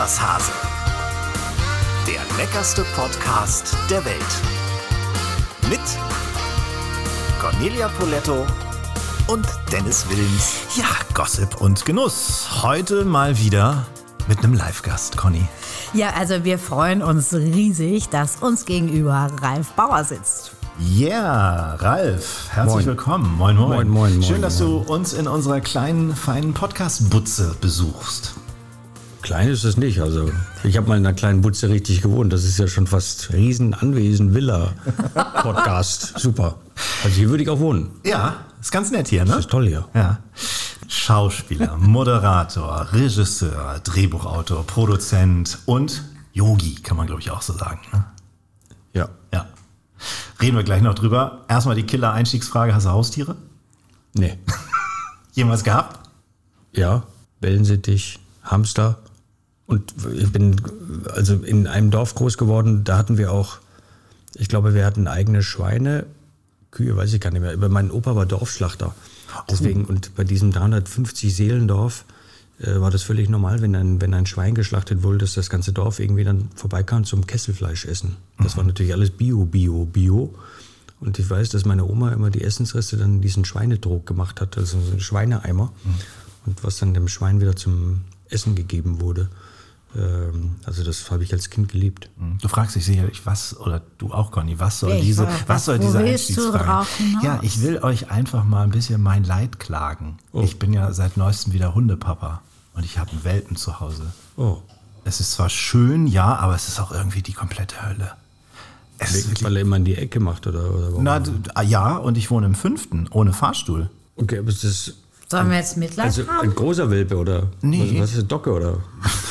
was, Hase? Der leckerste Podcast der Welt. Mit Cornelia Poletto und Dennis Wilms. Ja, Gossip und Genuss. Heute mal wieder mit einem Live-Gast, Conny. Ja, also wir freuen uns riesig, dass uns gegenüber Ralf Bauer sitzt. Yeah, Ralf, herzlich Moin. willkommen. Moin, moin. Moin, moin, moin, Schön, dass moin. du uns in unserer kleinen, feinen Podcast-Butze besuchst. Klein ist es nicht. Also ich habe mal in einer kleinen Butze richtig gewohnt. Das ist ja schon fast Riesenanwesen, Villa, Podcast. Super. Also hier würde ich auch wohnen. Ja, ist ganz nett hier, ne? Das ist toll hier. Ja. Schauspieler, Moderator, Regisseur, Drehbuchautor, Produzent und Yogi, kann man glaube ich auch so sagen. Ne? Ja. Ja. Reden wir gleich noch drüber. Erstmal die Killer-Einstiegsfrage: Hast du Haustiere? Nee. Jemals gehabt? Ja. Wellensittich, Hamster. Und ich bin also in einem Dorf groß geworden. Da hatten wir auch, ich glaube, wir hatten eigene Schweine. Kühe, weiß ich gar nicht mehr. Aber mein Opa war Dorfschlachter. Deswegen, und bei diesem 350 Seelendorf äh, war das völlig normal, wenn ein, wenn ein Schwein geschlachtet wurde, dass das ganze Dorf irgendwie dann vorbeikam zum Kesselfleisch essen. Das war natürlich alles Bio, Bio, Bio. Und ich weiß, dass meine Oma immer die Essensreste dann in diesen Schweinetrog gemacht hat, also so einen Schweineeimer. Und was dann dem Schwein wieder zum Essen gegeben wurde. Ähm, also das habe ich als Kind geliebt. Du fragst dich sicherlich, was, oder du auch, Conny, was soll ich diese, frage, was was- soll wo diese Einstiegsfrage? hinaus? Ja, ich will euch einfach mal ein bisschen mein Leid klagen. Oh. Ich bin ja seit neuestem wieder Hundepapa und ich habe einen Welpen zu Hause. Oh, Es ist zwar schön, ja, aber es ist auch irgendwie die komplette Hölle. Es ist wirklich, weil er immer in die Ecke macht oder, oder warum? na, ah, ja, und ich wohne im fünften, ohne Fahrstuhl. Okay, aber ist das Sollen wir jetzt Mitleid also haben? ein großer Welpe oder Nee. was, was ist Docke oder?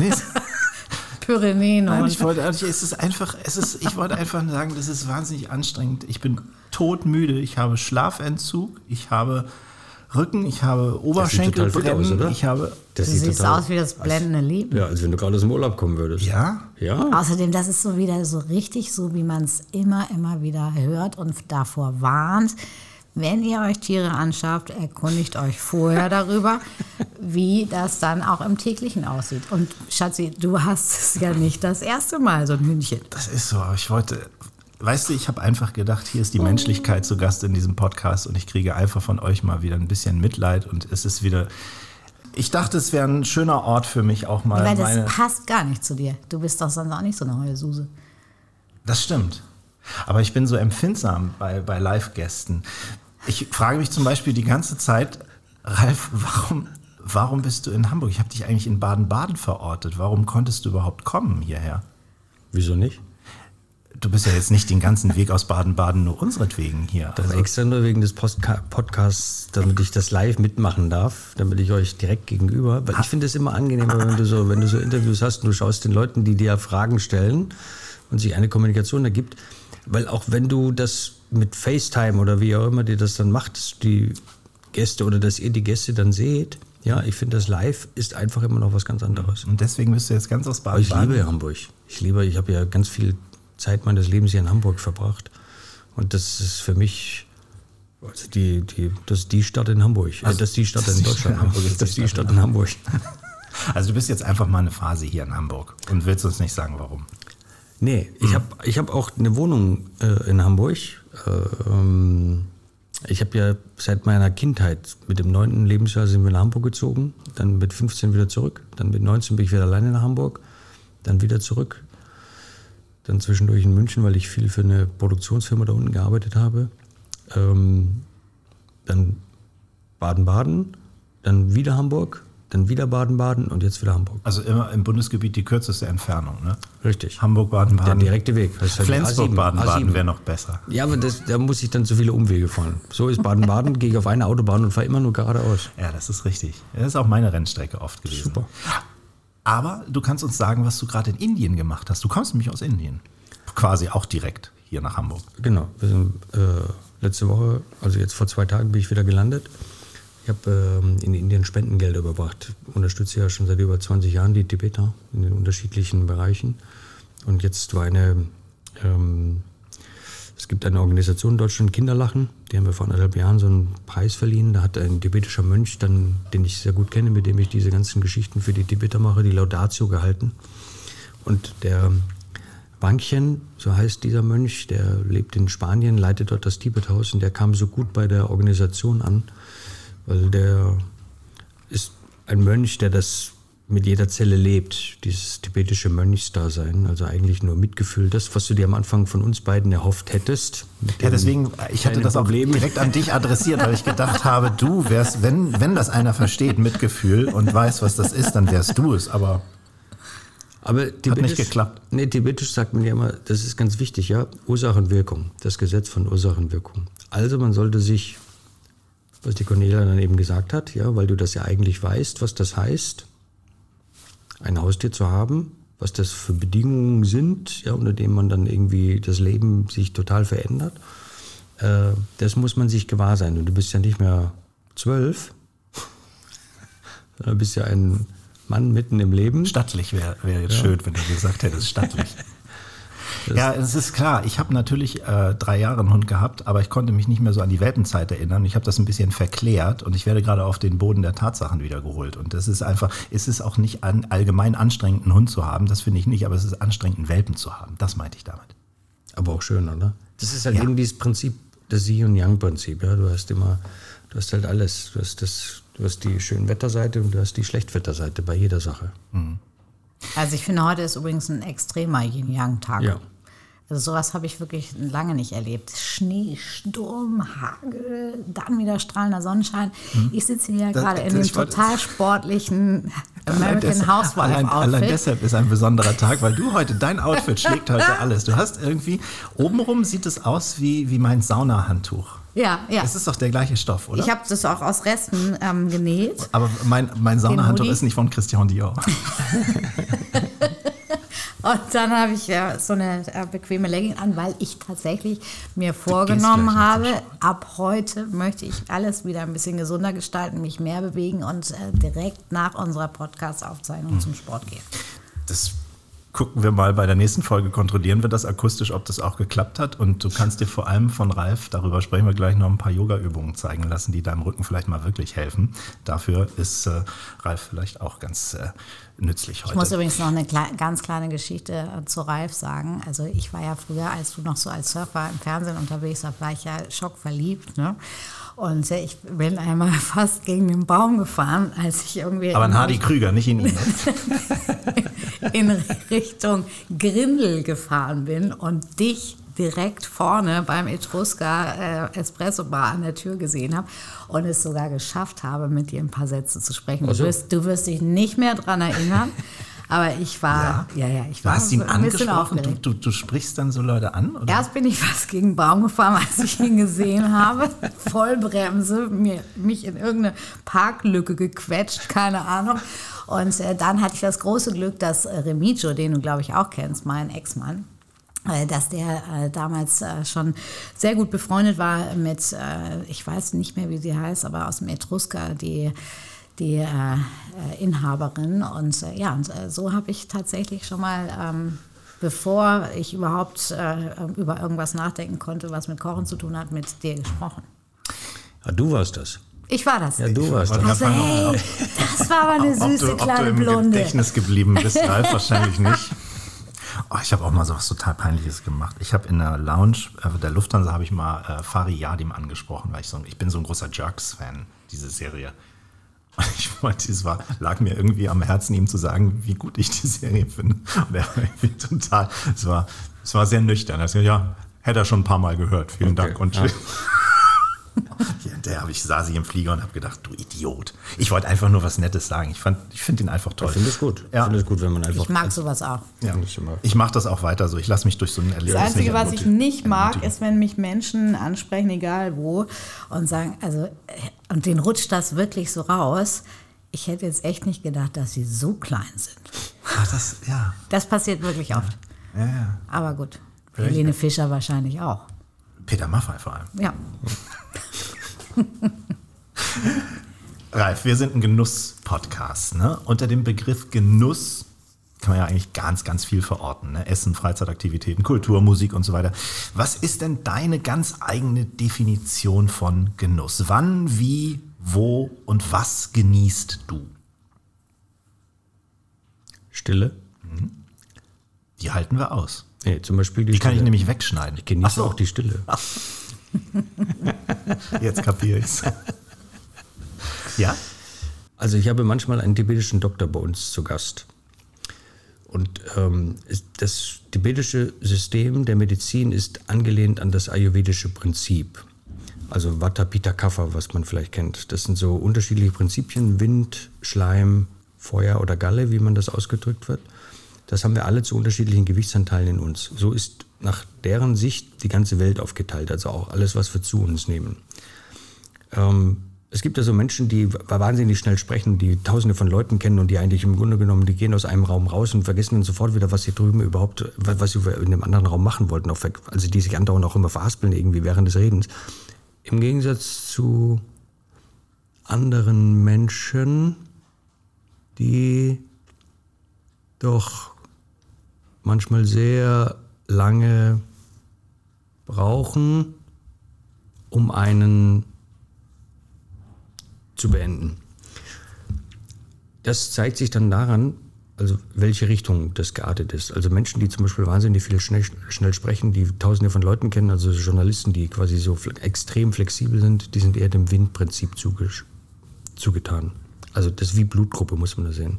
Nee, Pyrenäen Nein, ich wollte, es ist einfach, es ist, ich wollte einfach nur sagen, das ist wahnsinnig anstrengend. Ich bin todmüde, ich habe Schlafentzug, ich habe Rücken, ich habe total fit Oberschenkelbrennen, aus, oder? ich habe, Das du sieht siehst total- aus wie das blendende Leben. Ja, als wenn du gerade aus dem Urlaub kommen würdest. ja, Ja? Außerdem, das ist so wieder so richtig so, wie man es immer, immer wieder hört und davor warnt. Wenn ihr euch Tiere anschafft, erkundigt euch vorher darüber, wie das dann auch im täglichen aussieht. Und Schatzi, du hast es ja nicht das erste Mal, so ein Hündchen. das ist so, aber ich wollte, weißt du, ich habe einfach gedacht, hier ist die Menschlichkeit zu Gast in diesem Podcast und ich kriege einfach von euch mal wieder ein bisschen Mitleid und es ist wieder, ich dachte, es wäre ein schöner Ort für mich auch mal Weil das passt gar nicht zu dir. Du bist doch sonst auch nicht so eine Heulsuse. Das stimmt. Aber ich bin so empfindsam bei, bei Live-Gästen. Ich frage mich zum Beispiel die ganze Zeit, Ralf, warum, warum bist du in Hamburg? Ich habe dich eigentlich in Baden-Baden verortet. Warum konntest du überhaupt kommen hierher? Wieso nicht? Du bist ja jetzt nicht den ganzen Weg aus Baden-Baden nur unseretwegen hier. Das Also, extra nur wegen des Postka Podcasts, damit ich das live mitmachen darf, damit ich euch direkt gegenüber, weil ich finde es immer angenehmer, wenn du so, wenn du so Interviews hast und du schaust den Leuten, die dir Fragen stellen und sich eine Kommunikation ergibt, weil auch wenn du das mit FaceTime oder wie auch immer dir das dann macht, die Gäste oder dass ihr die Gäste dann seht, ja, ich finde das live ist einfach immer noch was ganz anderes. und deswegen bist du jetzt ganz aus Aber ich Baden-Baden. liebe Hamburg. Ich liebe, ich habe ja ganz viel Zeit meines Lebens hier in Hamburg verbracht. Und das ist für mich also die, die, das ist die Stadt in Hamburg. Äh, das ist die Stadt in Deutschland. Stadt- Hamburg ist das die Stadt in Hamburg. Also du bist jetzt einfach mal eine Phase hier in Hamburg und willst uns nicht sagen, warum. Nee, ich habe ich hab auch eine Wohnung äh, in Hamburg. Äh, ähm, ich habe ja seit meiner Kindheit, mit dem neunten Lebensjahr sind wir nach Hamburg gezogen, dann mit 15 wieder zurück, dann mit 19 bin ich wieder alleine nach Hamburg, dann wieder zurück, dann zwischendurch in München, weil ich viel für eine Produktionsfirma da unten gearbeitet habe, ähm, dann Baden-Baden, dann wieder Hamburg, dann wieder Baden-Baden und jetzt wieder Hamburg. Also immer im Bundesgebiet die kürzeste Entfernung, ne? Richtig. Hamburg, Baden-Baden. Der direkte Weg. Flensburg, A7, Baden-Baden A7. wäre noch besser. Ja, aber das, da muss ich dann zu viele Umwege fahren. So ist Baden-Baden, gehe ich auf eine Autobahn und fahre immer nur geradeaus. Ja, das ist richtig. Das ist auch meine Rennstrecke oft gewesen. Super. Aber du kannst uns sagen, was du gerade in Indien gemacht hast. Du kommst nämlich aus Indien. Quasi auch direkt hier nach Hamburg. Genau. Wir sind äh, letzte Woche, also jetzt vor zwei Tagen, bin ich wieder gelandet. Ich habe ähm, in Indien Spendengelder überbracht. Unterstütze ja schon seit über 20 Jahren die Tibeter in den unterschiedlichen Bereichen. Und jetzt war eine ähm, Es gibt eine Organisation in Deutschland, Kinderlachen, die haben wir vor anderthalb Jahren so einen Preis verliehen. Da hat ein tibetischer Mönch, dann, den ich sehr gut kenne, mit dem ich diese ganzen Geschichten für die Tibeter mache, die Laudatio gehalten. Und der Bankchen, so heißt dieser Mönch, der lebt in Spanien, leitet dort das Tibethaus und der kam so gut bei der Organisation an, weil der ist ein Mönch, der das mit jeder Zelle lebt, dieses tibetische Mönchsdasein, also eigentlich nur Mitgefühl, das, was du dir am Anfang von uns beiden erhofft hättest. Ja, deswegen, ich hatte das auch Problem. direkt an dich adressiert, weil ich gedacht habe, du wärst, wenn, wenn das einer versteht, Mitgefühl und weiß, was das ist, dann wärst du es, aber Aber tibetisch, geklappt. Nee, tibetisch sagt man ja immer, das ist ganz wichtig, ja, Ursachenwirkung, das Gesetz von Ursachenwirkung. Also man sollte sich, was die Cornelia dann eben gesagt hat, ja, weil du das ja eigentlich weißt, was das heißt, ein Haustier zu haben, was das für Bedingungen sind, ja, unter denen man dann irgendwie das Leben sich total verändert. Äh, das muss man sich gewahr sein. Und du bist ja nicht mehr zwölf, sondern bist ja ein Mann mitten im Leben. stattlich wäre wär jetzt schön, wenn du gesagt hättest, stattlich. Ja, es ist klar. Ich habe natürlich äh, drei Jahre einen Hund gehabt, aber ich konnte mich nicht mehr so an die Welpenzeit erinnern. Ich habe das ein bisschen verklärt und ich werde gerade auf den Boden der Tatsachen wiedergeholt. Und das ist einfach, es ist auch nicht an, allgemein anstrengend, einen Hund zu haben. Das finde ich nicht, aber es ist anstrengend, einen Welpen zu haben. Das meinte ich damit. Aber auch schön, oder? Das ist halt Ja. eben dieses Prinzip, das Yin- und Yang-Prinzip. Ja? Du hast immer, du hast halt alles. Du hast, das, du hast die Schönwetterseite und du hast die Schlechtwetterseite bei jeder Sache. Also ich finde, heute ist übrigens ein extremer Yin-Yang-Tag. Ja. Also sowas habe ich wirklich lange nicht erlebt. Schnee, Sturm, Hagel, dann wieder strahlender Sonnenschein. Ich sitze hier Das- gerade in dem total sportlichen Allein American Housewife allein, allein Outfit. deshalb ist ein besonderer Tag, weil du heute, dein Outfit schlägt heute alles. Du hast irgendwie, obenrum sieht es aus wie, wie mein Saunahandtuch. Ja, ja. Es ist doch der gleiche Stoff, oder? Ich habe das auch aus Resten ähm, genäht. aber mein, mein Saunahandtuch ist nicht von Christian Dior. Und dann habe ich äh, so eine äh, bequeme Legging an, weil ich tatsächlich mir vorgenommen habe, ab heute möchte ich alles wieder ein bisschen gesunder gestalten, mich mehr bewegen und äh, direkt nach unserer Podcast-Aufzeichnung Hm. zum Sport gehen. Das gucken wir mal bei der nächsten Folge, kontrollieren wir das akustisch, ob das auch geklappt hat. Und du kannst dir vor allem von Ralf, darüber sprechen wir gleich, noch ein paar Yoga-Übungen zeigen lassen, die deinem Rücken vielleicht mal wirklich helfen. Dafür ist äh, Ralf vielleicht auch ganz äh, nützlich heute. Ich muss übrigens noch eine klei ganz kleine Geschichte äh, zu Ralf sagen. Also ich war ja früher, als du noch so als Surfer im Fernsehen unterwegs warst, war ich ja schockverliebt. Ne? Und ich bin einmal fast gegen den Baum gefahren, als ich irgendwie Aber ein in- Hardy Krüger, nicht in ihn. in Richtung Grindel gefahren bin und dich direkt vorne beim Etruska äh, Espresso Bar an der Tür gesehen habe und es sogar geschafft habe, mit dir ein paar Sätze zu sprechen. Ach so. Du, wirst, du wirst dich nicht mehr dran erinnern, aber ich war, ja, ja, ich Du war hast ihn ein angesprochen, du, du, du sprichst dann so Leute an? Oder? Erst bin ich fast gegen den Baum gefahren, als ich ihn gesehen habe. Vollbremse, mir, mich in irgendeine Parklücke gequetscht, keine Ahnung. Und äh, dann hatte ich das große Glück, dass äh, Remigio, den du glaube ich auch kennst, mein Ex-Mann, dass der äh, damals äh, schon sehr gut befreundet war mit, äh, ich weiß nicht mehr, wie sie heißt, aber aus dem Etruska, die, die äh, äh, Inhaberin. Und äh, ja, und äh, so habe ich tatsächlich schon mal, ähm, bevor ich überhaupt äh, über irgendwas nachdenken konnte, was mit Kochen zu tun hat, mit dir gesprochen. Ja, du warst das. Ich war das. Ja, du warst das. also, hey, das war aber eine ob süße du, ob kleine du im Blonde. Gedächtnis geblieben bist, Ralf, wahrscheinlich nicht. Oh, ich habe auch mal so was total Peinliches gemacht. Ich habe in der Lounge äh, der Lufthansa habe ich mal äh, Fari Yadim angesprochen, weil ich so, ich bin so ein großer Jerks-Fan, diese Serie. Und ich wollte, es war, lag mir irgendwie am Herzen, ihm zu sagen, wie gut ich die Serie finde. Und er war irgendwie total, es war, es war sehr nüchtern. Er hat gesagt, ja, hätte er schon ein paar Mal gehört. Vielen Okay, Dank. Und ja. ja, der habe ich saß ich im Flieger und habe gedacht, du Idiot. Ich wollte einfach nur was Nettes sagen. Ich fand, ich finde ihn einfach toll. Ich finde es gut. Ja. Ich finde es gut, wenn man einfach. Ich mag sowas auch. Ja. Ich mache das auch weiter so. Ich lasse mich durch so ein Erlebnis. Das Einzige, was ich nicht mag, ist, wenn mich Menschen ansprechen, egal wo, und sagen, also, äh, und denen rutscht das wirklich so raus. Ich hätte jetzt echt nicht gedacht, dass sie so klein sind. Ach, das, ja. Das passiert wirklich oft. ja, ja. Aber gut. Vielleicht- Helene Fischer wahrscheinlich auch. Peter Maffay vor allem. Ja. Ralf, wir sind ein Genuss-Podcast. Ne? Unter dem Begriff Genuss kann man ja eigentlich ganz, ganz viel verorten. Ne? Essen, Freizeitaktivitäten, Kultur, Musik und so weiter. Was ist denn deine ganz eigene Definition von Genuss? Wann, wie, wo und was genießt du? Stille. Die halten wir aus. Nee, zum Beispiel die, Die kann ich nämlich wegschneiden. Ich genieße Ach so, auch die Stille. Jetzt kapiere ich's. ja? Also ich habe manchmal einen tibetischen Doktor bei uns zu Gast. Und ähm, das tibetische System der Medizin ist angelehnt an das ayurvedische Prinzip. Also Vata, Pitta, Kapha, was man vielleicht kennt. Das sind so unterschiedliche Prinzipien, Wind, Schleim, Feuer oder Galle, wie man das ausgedrückt wird. Das haben wir alle zu unterschiedlichen Gewichtsanteilen in uns. So ist nach deren Sicht die ganze Welt aufgeteilt, also auch alles, was wir zu uns nehmen. Ähm, es gibt ja so Menschen, die wahnsinnig schnell sprechen, die tausende von Leuten kennen und die eigentlich im Grunde genommen, die gehen aus einem Raum raus und vergessen dann sofort wieder, was sie drüben überhaupt, was sie in dem anderen Raum machen wollten. Also die sich andauernd auch immer verhaspeln irgendwie während des Redens. Im Gegensatz zu anderen Menschen, die doch manchmal sehr lange brauchen, um einen zu beenden. Das zeigt sich dann daran, also welche Richtung das geartet ist. Also Menschen, die zum Beispiel wahnsinnig viel schnell, schnell sprechen, die tausende von Leuten kennen, also Journalisten, die quasi so extrem flexibel sind, die sind eher dem Windprinzip zugesch- zugetan. Also das wie Blutgruppe, muss man da sehen.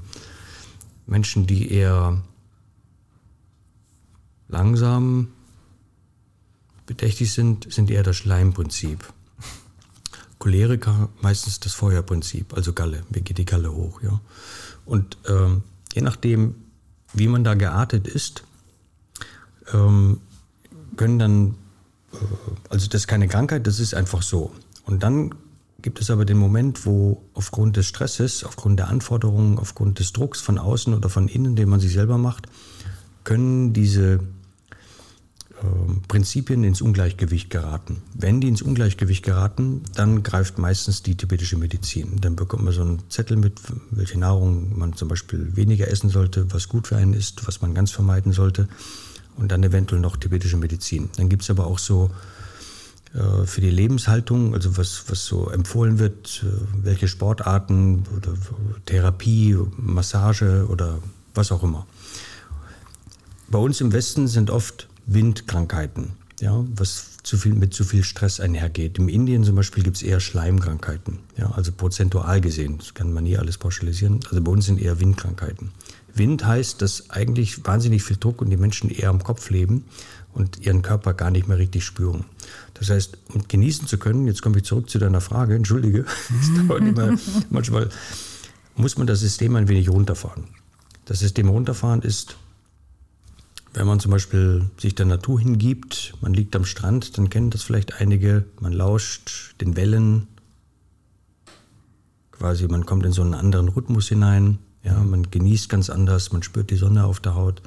Menschen, die eher langsam bedächtig sind, sind eher das Schleimprinzip. Choleriker meistens das Feuerprinzip, also Galle, mir geht die Galle hoch. Ja. Und ähm, je nachdem, wie man da geartet ist, ähm, können dann, äh, also das ist keine Krankheit, das ist einfach so. Und dann gibt es aber den Moment, wo aufgrund des Stresses, aufgrund der Anforderungen, aufgrund des Drucks von außen oder von innen, den man sich selber macht, können diese Prinzipien ins Ungleichgewicht geraten. Wenn die ins Ungleichgewicht geraten, dann greift meistens die tibetische Medizin. Dann bekommt man so einen Zettel mit, welche Nahrung man zum Beispiel weniger essen sollte, was gut für einen ist, was man ganz vermeiden sollte. Und dann eventuell noch tibetische Medizin. Dann gibt es aber auch so äh, für die Lebenshaltung, also was, was so empfohlen wird, äh, welche Sportarten oder Therapie, Massage oder was auch immer. Bei uns im Westen sind oft Windkrankheiten, ja, was zu viel, mit zu viel Stress einhergeht. Im Indien zum Beispiel gibt es eher Schleimkrankheiten, ja, also prozentual gesehen. Das kann man nie alles pauschalisieren. Also bei uns sind eher Windkrankheiten. Wind heißt, dass eigentlich wahnsinnig viel Druck und die Menschen eher am Kopf leben und ihren Körper gar nicht mehr richtig spüren. Das heißt, um genießen zu können, jetzt komme ich zurück zu deiner Frage, entschuldige, es dauert immer, manchmal muss man das System ein wenig runterfahren. Das System runterfahren ist, wenn man zum Beispiel sich der Natur hingibt, man liegt am Strand, dann kennen das vielleicht einige, man lauscht den Wellen, quasi man kommt in so einen anderen Rhythmus hinein, ja, man genießt ganz anders, man spürt die Sonne auf der Haut,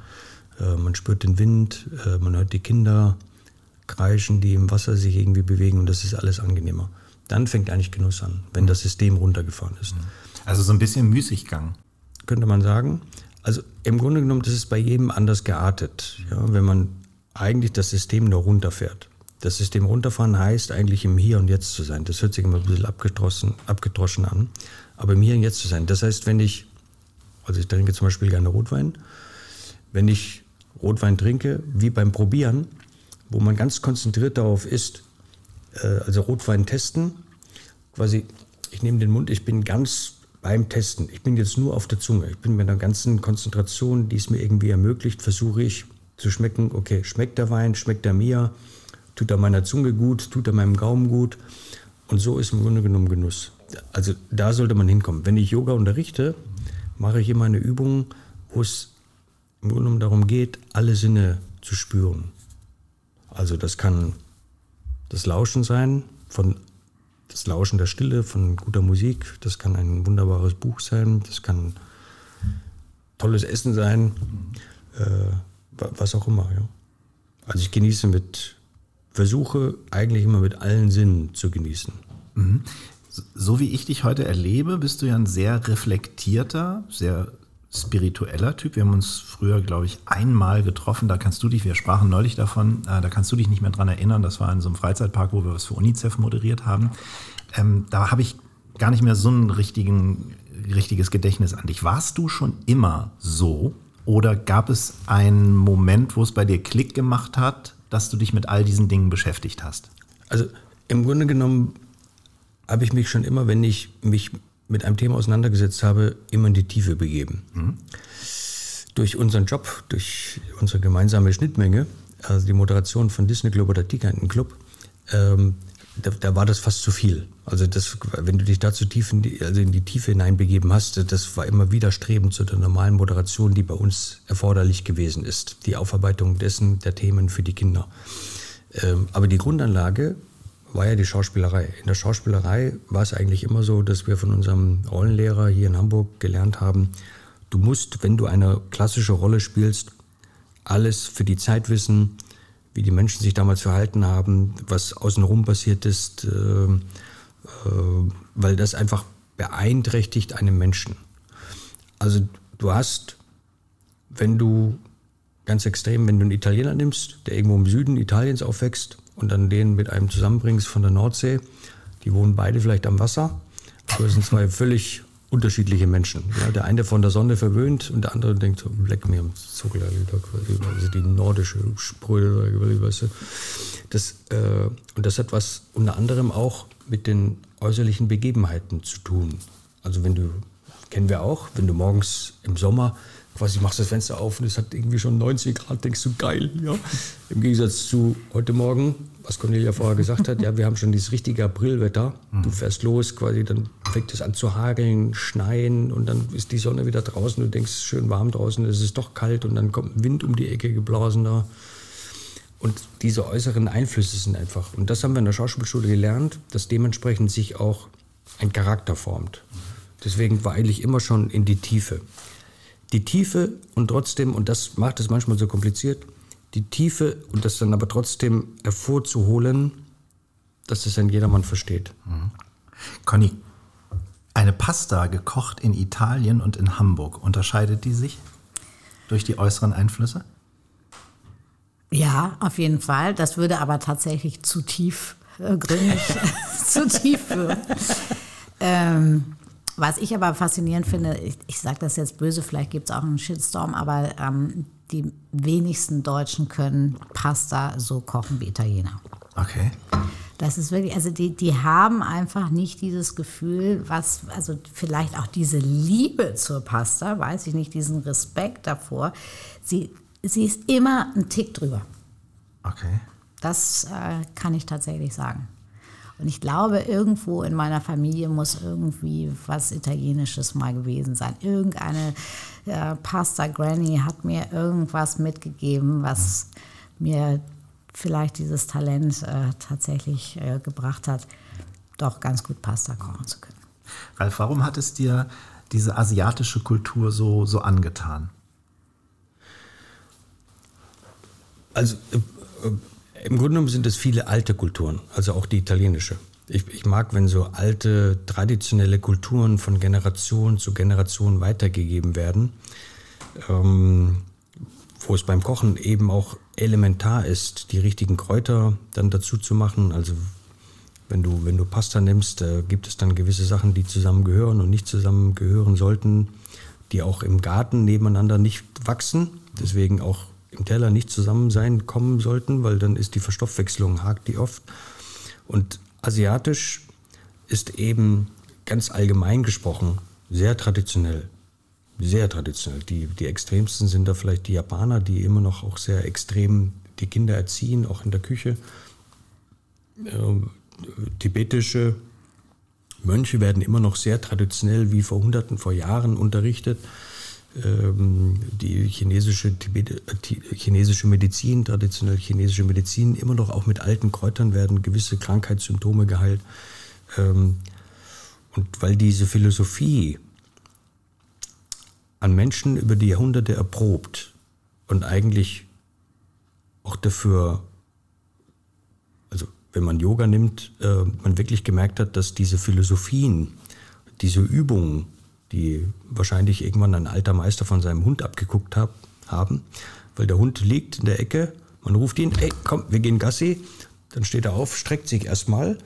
äh, man spürt den Wind, äh, man hört die Kinder kreischen, die im Wasser sich irgendwie bewegen und das ist alles angenehmer. Dann fängt eigentlich Genuss an, wenn das System runtergefahren ist Also so ein bisschen Müßiggang. könnte man sagen. Also im Grunde genommen, das ist bei jedem anders geartet. Ja, wenn man eigentlich das System nur runterfährt. Das System runterfahren heißt eigentlich im Hier und Jetzt zu sein. Das hört sich immer ein bisschen abgedroschen, abgedroschen an. Aber im Hier und Jetzt zu sein. Das heißt, wenn ich, also ich trinke zum Beispiel gerne Rotwein, wenn ich Rotwein trinke, wie beim Probieren, wo man ganz konzentriert darauf ist, äh, also Rotwein testen, quasi, ich nehme den Mund, ich bin ganz beim Testen. Ich bin jetzt nur auf der Zunge. Ich bin mit einer ganzen Konzentration, die es mir irgendwie ermöglicht, versuche ich zu schmecken, okay, schmeckt der Wein, schmeckt er mir, tut er meiner Zunge gut, tut er meinem Gaumen gut. Und so ist im Grunde genommen Genuss. Also da sollte man hinkommen. Wenn ich Yoga unterrichte, mache ich immer eine Übung, wo es im Grunde genommen darum geht, alle Sinne zu spüren. Also das kann das Lauschen sein, von das Lauschen der Stille, von guter Musik. Das kann ein wunderbares Buch sein, das kann tolles Essen sein, äh, wa- was auch immer. Ja. Also ich genieße mit, versuche eigentlich immer mit allen Sinnen zu genießen. So wie ich dich heute erlebe, bist du ja ein sehr reflektierter, sehr spiritueller Typ. Wir haben uns früher, glaube ich, einmal getroffen. Da kannst du dich, wir sprachen neulich davon, äh, da kannst du dich nicht mehr dran erinnern. Das war in so einem Freizeitpark, wo wir was für UNICEF moderiert haben. Ähm, da habe ich gar nicht mehr so ein richtiges Gedächtnis an dich. Warst du schon immer so? Oder gab es einen Moment, wo es bei dir Klick gemacht hat, dass du dich mit all diesen Dingen beschäftigt hast? Also im Grunde genommen habe ich mich schon immer, wenn ich mich mit einem Thema auseinandergesetzt habe, immer in die Tiefe begeben. Mhm. Durch unseren Job, durch unsere gemeinsame Schnittmenge, also die Moderation von Disney Club oder Tikan Club, ähm, da, da, war das fast zu viel. Also das, wenn du dich da zu tief in die, also in die Tiefe hineinbegeben hast, das war immer widerstrebend zu der normalen Moderation, die bei uns erforderlich gewesen ist. Die Aufarbeitung dessen, der Themen für die Kinder. Ähm, aber die Grundanlage war ja die Schauspielerei. In der Schauspielerei war es eigentlich immer so, dass wir von unserem Rollenlehrer hier in Hamburg gelernt haben, du musst, wenn du eine klassische Rolle spielst, alles für die Zeit wissen, wie die Menschen sich damals verhalten haben, was außenrum passiert ist, äh, äh, weil das einfach beeinträchtigt einen Menschen. Also du hast, wenn du ganz extrem, wenn du einen Italiener nimmst, der irgendwo im Süden Italiens aufwächst, und dann den mit einem zusammenbringst von der Nordsee. Die wohnen beide vielleicht am Wasser, aber es sind zwei völlig unterschiedliche Menschen. Ja, der eine von der Sonne verwöhnt und der andere denkt so, leck mir am Zucker, also die nordische Spröde, weißt du. Das, äh, und das hat was unter anderem auch mit den äußerlichen Begebenheiten zu tun. Also wenn du, kennen wir auch, wenn du morgens im Sommer quasi machst das Fenster auf und es hat irgendwie schon 90 Grad, denkst du, geil, ja. Im Gegensatz zu heute Morgen, was Cornelia vorher gesagt hat, ja, wir haben schon dieses richtige Aprilwetter. Du fährst los, quasi, dann fängt es an zu hageln, schneien und dann ist die Sonne wieder draußen, du denkst, schön warm draußen, es ist doch kalt und dann kommt ein Wind um die Ecke geblasen da. Und diese äußeren Einflüsse sind einfach, und das haben wir in der Schauspielschule gelernt, dass dementsprechend sich auch ein Charakter formt. Deswegen war eigentlich immer schon in die Tiefe die Tiefe und trotzdem, und das macht es manchmal so kompliziert, die Tiefe und das dann aber trotzdem hervorzuholen, dass es ein jedermann versteht. Mhm. Conny, eine Pasta gekocht in Italien und in Hamburg, unterscheidet die sich durch die äußeren Einflüsse? Ja, auf jeden Fall. Das würde aber tatsächlich zu tief äh, gründig, zu tief führen. Ähm, was ich aber faszinierend finde, ich, ich sage das jetzt böse, vielleicht gibt es auch einen Shitstorm, aber ähm, die wenigsten Deutschen können Pasta so kochen wie Italiener. Okay. Das ist wirklich, also die, die haben einfach nicht dieses Gefühl, was, also vielleicht auch diese Liebe zur Pasta, weiß ich nicht, diesen Respekt davor. Sie, sie ist immer ein Tick drüber. Okay. Das äh, kann ich tatsächlich sagen. Und ich glaube, irgendwo in meiner Familie muss irgendwie was Italienisches mal gewesen sein. Irgendeine äh, Pasta Granny hat mir irgendwas mitgegeben, was mir vielleicht dieses Talent äh, tatsächlich äh, gebracht hat, doch ganz gut Pasta kochen zu können. Ralf, warum hat es dir diese asiatische Kultur so, so angetan? Also äh, äh, im Grunde genommen sind es viele alte Kulturen, also auch die italienische. Ich, ich, mag, wenn so alte, traditionelle Kulturen von Generation zu Generation weitergegeben werden, ähm, wo es beim Kochen eben auch elementar ist, die richtigen Kräuter dann dazu zu machen. Also wenn du, wenn du Pasta nimmst, äh, gibt es dann gewisse Sachen, die zusammengehören und nicht zusammengehören sollten, die auch im Garten nebeneinander nicht wachsen. Deswegen auch im Teller nicht zusammen sein kommen sollten, weil dann ist die Verstoffwechslung, hakt die oft. Und asiatisch ist eben ganz allgemein gesprochen sehr traditionell. Sehr traditionell. Die, die extremsten sind da vielleicht die Japaner, die immer noch auch sehr extrem die Kinder erziehen, auch in der Küche. Ähm, tibetische Mönche werden immer noch sehr traditionell wie vor Hunderten, vor Jahren unterrichtet. Ähm, die chinesische, äh, chinesische Medizin, traditionell chinesische Medizin, immer noch auch mit alten Kräutern werden gewisse Krankheitssymptome geheilt. Ähm, und weil diese Philosophie an Menschen über die Jahrhunderte erprobt und eigentlich auch dafür, also wenn man Yoga nimmt, äh, man wirklich gemerkt hat, dass diese Philosophien, diese Übungen die wahrscheinlich irgendwann ein alter Meister von seinem Hund abgeguckt hab, haben, weil der Hund liegt in der Ecke, man ruft ihn, ey, komm, wir gehen Gassi, dann steht er auf, streckt sich erstmal.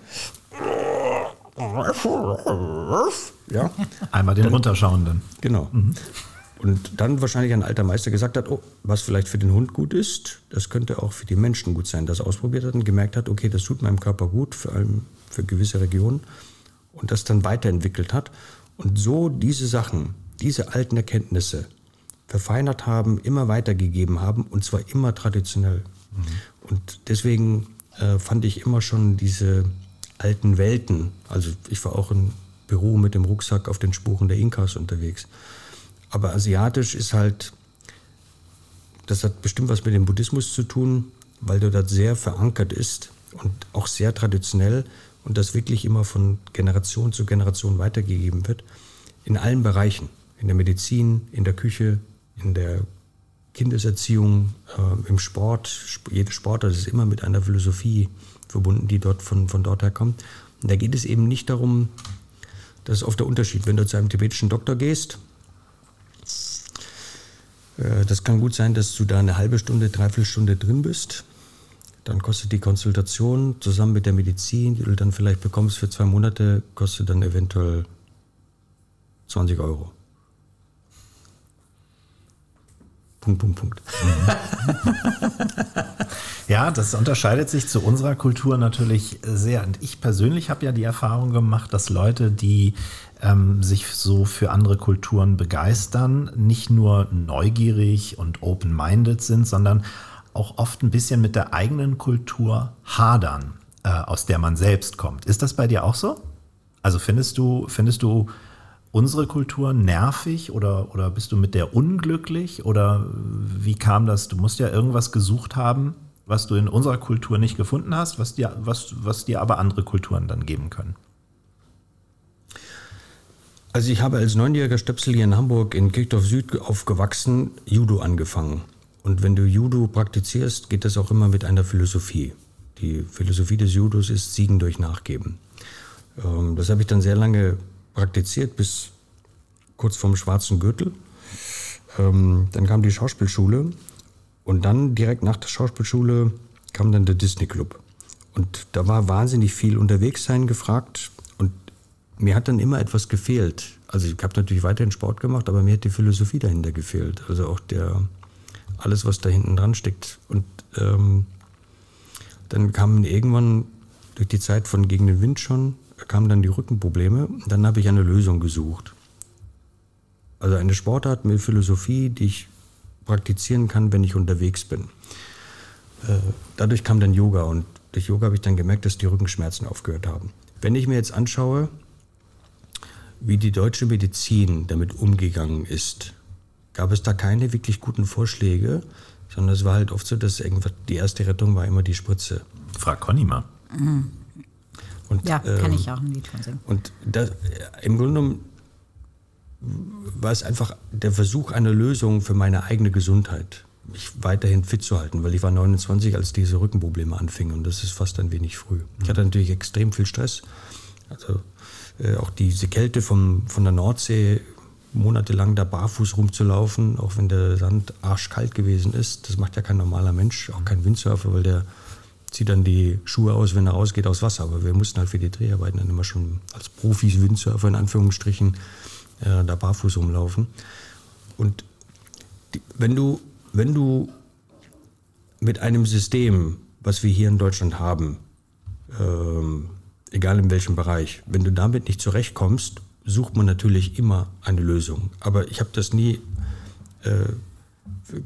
Ja, Einmal den runterschauenden. Genau. Und dann wahrscheinlich ein alter Meister gesagt hat, oh, was vielleicht für den Hund gut ist, das könnte auch für die Menschen gut sein. Das ausprobiert hat und gemerkt hat, okay, das tut meinem Körper gut, vor allem für gewisse Regionen. Und das dann weiterentwickelt hat. Und so diese Sachen, diese alten Erkenntnisse verfeinert haben, immer weitergegeben haben und zwar immer traditionell. Und deswegen äh, fand ich immer schon diese alten Welten, also ich war auch in Peru mit dem Rucksack auf den Spuren der Inkas unterwegs. Aber asiatisch ist halt, das hat bestimmt was mit dem Buddhismus zu tun, weil dort sehr verankert ist und auch sehr traditionell und das wirklich immer von Generation zu Generation weitergegeben wird. In allen Bereichen. In der Medizin, in der Küche, in der Kindeserziehung, äh, im Sport. Sp- Jede Sportart ist immer mit einer Philosophie verbunden, die dort von, von dort her kommt. Und da geht es eben nicht darum, das ist oft der Unterschied, wenn du zu einem tibetischen Doktor gehst, äh, das kann gut sein, dass du da eine halbe Stunde, dreiviertel Stunde drin bist. Dann kostet die Konsultation zusammen mit der Medizin, die du dann vielleicht bekommst für zwei Monate, kostet dann eventuell 20 Euro. Punkt, Punkt, Punkt. Ja, das unterscheidet sich zu unserer Kultur natürlich sehr. Und ich persönlich habe ja die Erfahrung gemacht, dass Leute, die ähm, sich so für andere Kulturen begeistern, nicht nur neugierig und open-minded sind, sondern auch oft ein bisschen mit der eigenen Kultur hadern, äh, aus der man selbst kommt. Ist das bei dir auch so? Also findest du, findest du unsere Kultur nervig oder, oder bist du mit der unglücklich? Oder wie kam das? Du musst ja irgendwas gesucht haben, was du in unserer Kultur nicht gefunden hast, was dir, was, was dir aber andere Kulturen dann geben können. Also ich habe als neunjähriger Stöpsel hier in Hamburg in Kirchdorf Süd aufgewachsen, Judo angefangen. Und wenn du Judo praktizierst, geht das auch immer mit einer Philosophie. Die Philosophie des Judos ist Siegen durch Nachgeben. Ähm, das habe ich dann sehr lange praktiziert, bis kurz vorm schwarzen Gürtel. Ähm, dann kam die Schauspielschule und dann direkt nach der Schauspielschule kam dann der Disney Club. Und da war wahnsinnig viel unterwegs sein gefragt und mir hat dann immer etwas gefehlt. Also ich habe natürlich weiterhin Sport gemacht, aber mir hat die Philosophie dahinter gefehlt. Also auch der alles, was da hinten dran steckt. Und ähm, dann kamen irgendwann durch die Zeit von gegen den Wind schon kamen dann die Rückenprobleme. Und dann habe ich eine Lösung gesucht. Also eine Sportart mit Philosophie, die ich praktizieren kann, wenn ich unterwegs bin. Äh, dadurch kam dann Yoga und durch Yoga habe ich dann gemerkt, dass die Rückenschmerzen aufgehört haben. Wenn ich mir jetzt anschaue, wie die deutsche Medizin damit umgegangen ist, gab es da keine wirklich guten Vorschläge, sondern es war halt oft so, dass irgendwas, die erste Rettung war immer die Spritze. Frag Conny mal. Und, Ja, kann ähm, ich auch ein Lied von singen. Und das, im Grunde genommen war es einfach der Versuch einer Lösung für meine eigene Gesundheit, mich weiterhin fit zu halten, weil ich war 29, als diese Rückenprobleme anfingen und das ist fast ein wenig früh. Ich hatte natürlich extrem viel Stress, also äh, auch diese Kälte vom, von der Nordsee, monatelang da barfuß rumzulaufen, auch wenn der Sand arschkalt gewesen ist, das macht ja kein normaler Mensch, auch kein Windsurfer, weil der zieht dann die Schuhe aus, wenn er rausgeht aus Wasser. Aber wir mussten halt für die Dreharbeiten dann immer schon als Profis, Windsurfer in Anführungsstrichen, äh, da barfuß rumlaufen. Und die, wenn, du, wenn du mit einem System, was wir hier in Deutschland haben, ähm, egal in welchem Bereich, wenn du damit nicht zurechtkommst, sucht man natürlich immer eine Lösung. Aber ich habe das nie äh,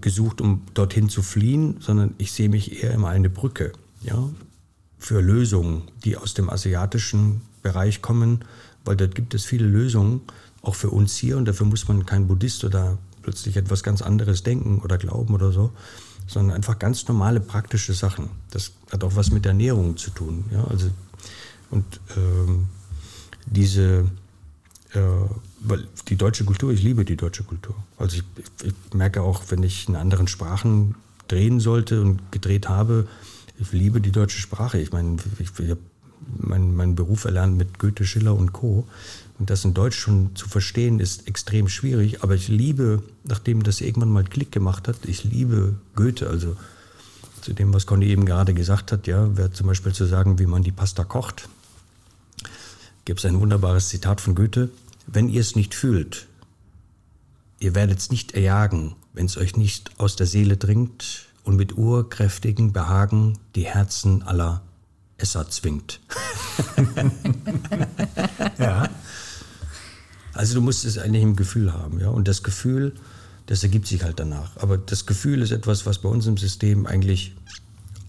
gesucht, um dorthin zu fliehen, sondern ich sehe mich eher immer eine Brücke ja, für Lösungen, die aus dem asiatischen Bereich kommen, weil dort gibt es viele Lösungen, auch für uns hier, und dafür muss man kein Buddhist oder plötzlich etwas ganz anderes denken oder glauben oder so, sondern einfach ganz normale praktische Sachen. Das hat auch was mit Ernährung zu tun. Ja? Also, und ähm, diese, weil die deutsche Kultur, ich liebe die deutsche Kultur. Also ich, ich, ich merke auch, wenn ich in anderen Sprachen drehen sollte und gedreht habe, ich liebe die deutsche Sprache. Ich meine, ich, ich habe meinen mein Beruf erlernt mit Goethe, Schiller und Co. Und das in Deutsch schon zu verstehen, ist extrem schwierig. Aber ich liebe, nachdem das irgendwann mal Klick gemacht hat, ich liebe Goethe. Also zu dem, was Conny eben gerade gesagt hat, ja, wäre zum Beispiel zu sagen, wie man die Pasta kocht. Gibt es ein wunderbares Zitat von Goethe. Wenn ihr es nicht fühlt, ihr werdet es nicht erjagen, wenn es euch nicht aus der Seele dringt und mit urkräftigen Behagen die Herzen aller Esser zwingt. Ja. Also du musst es eigentlich im Gefühl haben, ja. Und das Gefühl, das ergibt sich halt danach. Aber das Gefühl ist etwas, was bei uns im System eigentlich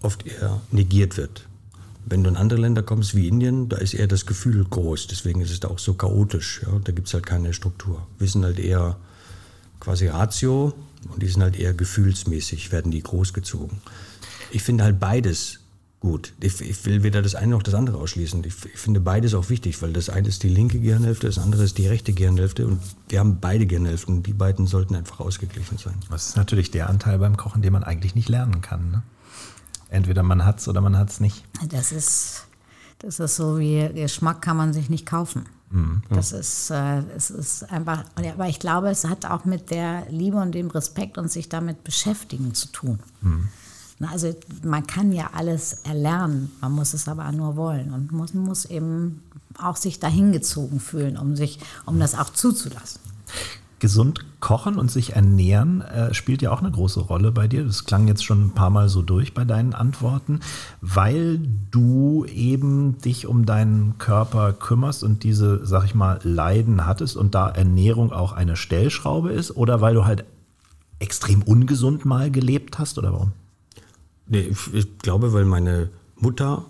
oft eher negiert wird. Wenn du in andere Länder kommst wie Indien, da ist eher das Gefühl groß. Deswegen ist es da auch so chaotisch. Ja. Da gibt es halt keine Struktur. Wir sind halt eher quasi Ratio und die sind halt eher gefühlsmäßig, werden die großgezogen. Ich finde halt beides gut. Ich, ich will weder das eine noch das andere ausschließen. Ich, ich, finde beides auch wichtig, weil das eine ist die linke Gehirnhälfte, das andere ist die rechte Gehirnhälfte und wir haben beide Gehirnhälften und die beiden sollten einfach ausgeglichen sein. Das ist natürlich der Anteil beim Kochen, den man eigentlich nicht lernen kann. Ne? Entweder man hat es oder man hat es nicht. Das ist, das ist so wie Geschmack kann man sich nicht kaufen. Das ist, äh, es ist einfach, aber ich glaube, es hat auch mit der Liebe und dem Respekt und sich damit beschäftigen zu tun. Na, Also man kann ja alles erlernen, man muss es aber nur wollen und muss, muss eben auch sich dahingezogen fühlen, um sich, um das auch zuzulassen. Gesund kochen und sich ernähren äh, spielt ja auch eine große Rolle bei dir. Das klang jetzt schon ein paar Mal so durch bei deinen Antworten, weil du eben dich um deinen Körper kümmerst und diese, sag ich mal, Leiden hattest und da Ernährung auch eine Stellschraube ist oder weil du halt extrem ungesund mal gelebt hast oder warum? Nee, ich, ich glaube, weil meine Mutter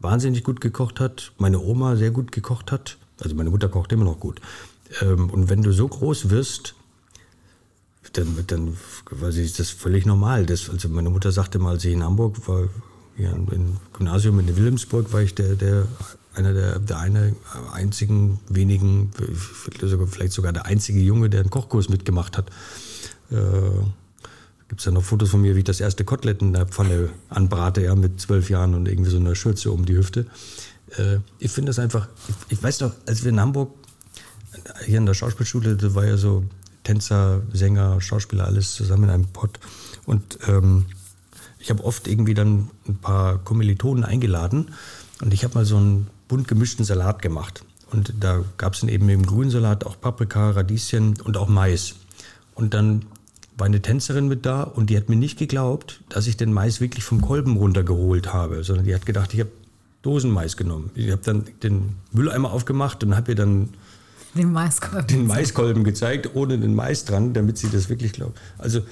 wahnsinnig gut gekocht hat, meine Oma sehr gut gekocht hat. Also meine Mutter kocht immer noch gut. Ähm, und wenn du so groß wirst, dann, dann weiß ich, ist das völlig normal. Das, also meine Mutter sagte mal, als ich in Hamburg war, ja, im Gymnasium in Wilhelmsburg, war ich der, der einer der, der eine einzigen wenigen, vielleicht sogar der einzige Junge, der einen Kochkurs mitgemacht hat. Äh, Gibt es ja noch Fotos von mir, wie ich das erste Kotelett in der Pfanne anbrate, ja, mit zwölf Jahren und irgendwie so einer Schürze um die Hüfte. Äh, ich finde das einfach, ich, ich weiß doch, als wir in Hamburg hier in der Schauspielschule, da war ja so Tänzer, Sänger, Schauspieler, alles zusammen in einem Pott. Und ähm, ich habe oft irgendwie dann ein paar Kommilitonen eingeladen und ich habe mal so einen bunt gemischten Salat gemacht. Und da gab es dann eben im Grünsalat auch Paprika, Radieschen und auch Mais. Und dann war eine Tänzerin mit da und die hat mir nicht geglaubt, dass ich den Mais wirklich vom Kolben runtergeholt habe, sondern die hat gedacht, ich habe Dosenmais genommen. Ich habe dann den Mülleimer aufgemacht und habe ihr dann Den Maiskolben. den Maiskolben gezeigt, ohne den Mais dran, damit sie das wirklich glaubt. Also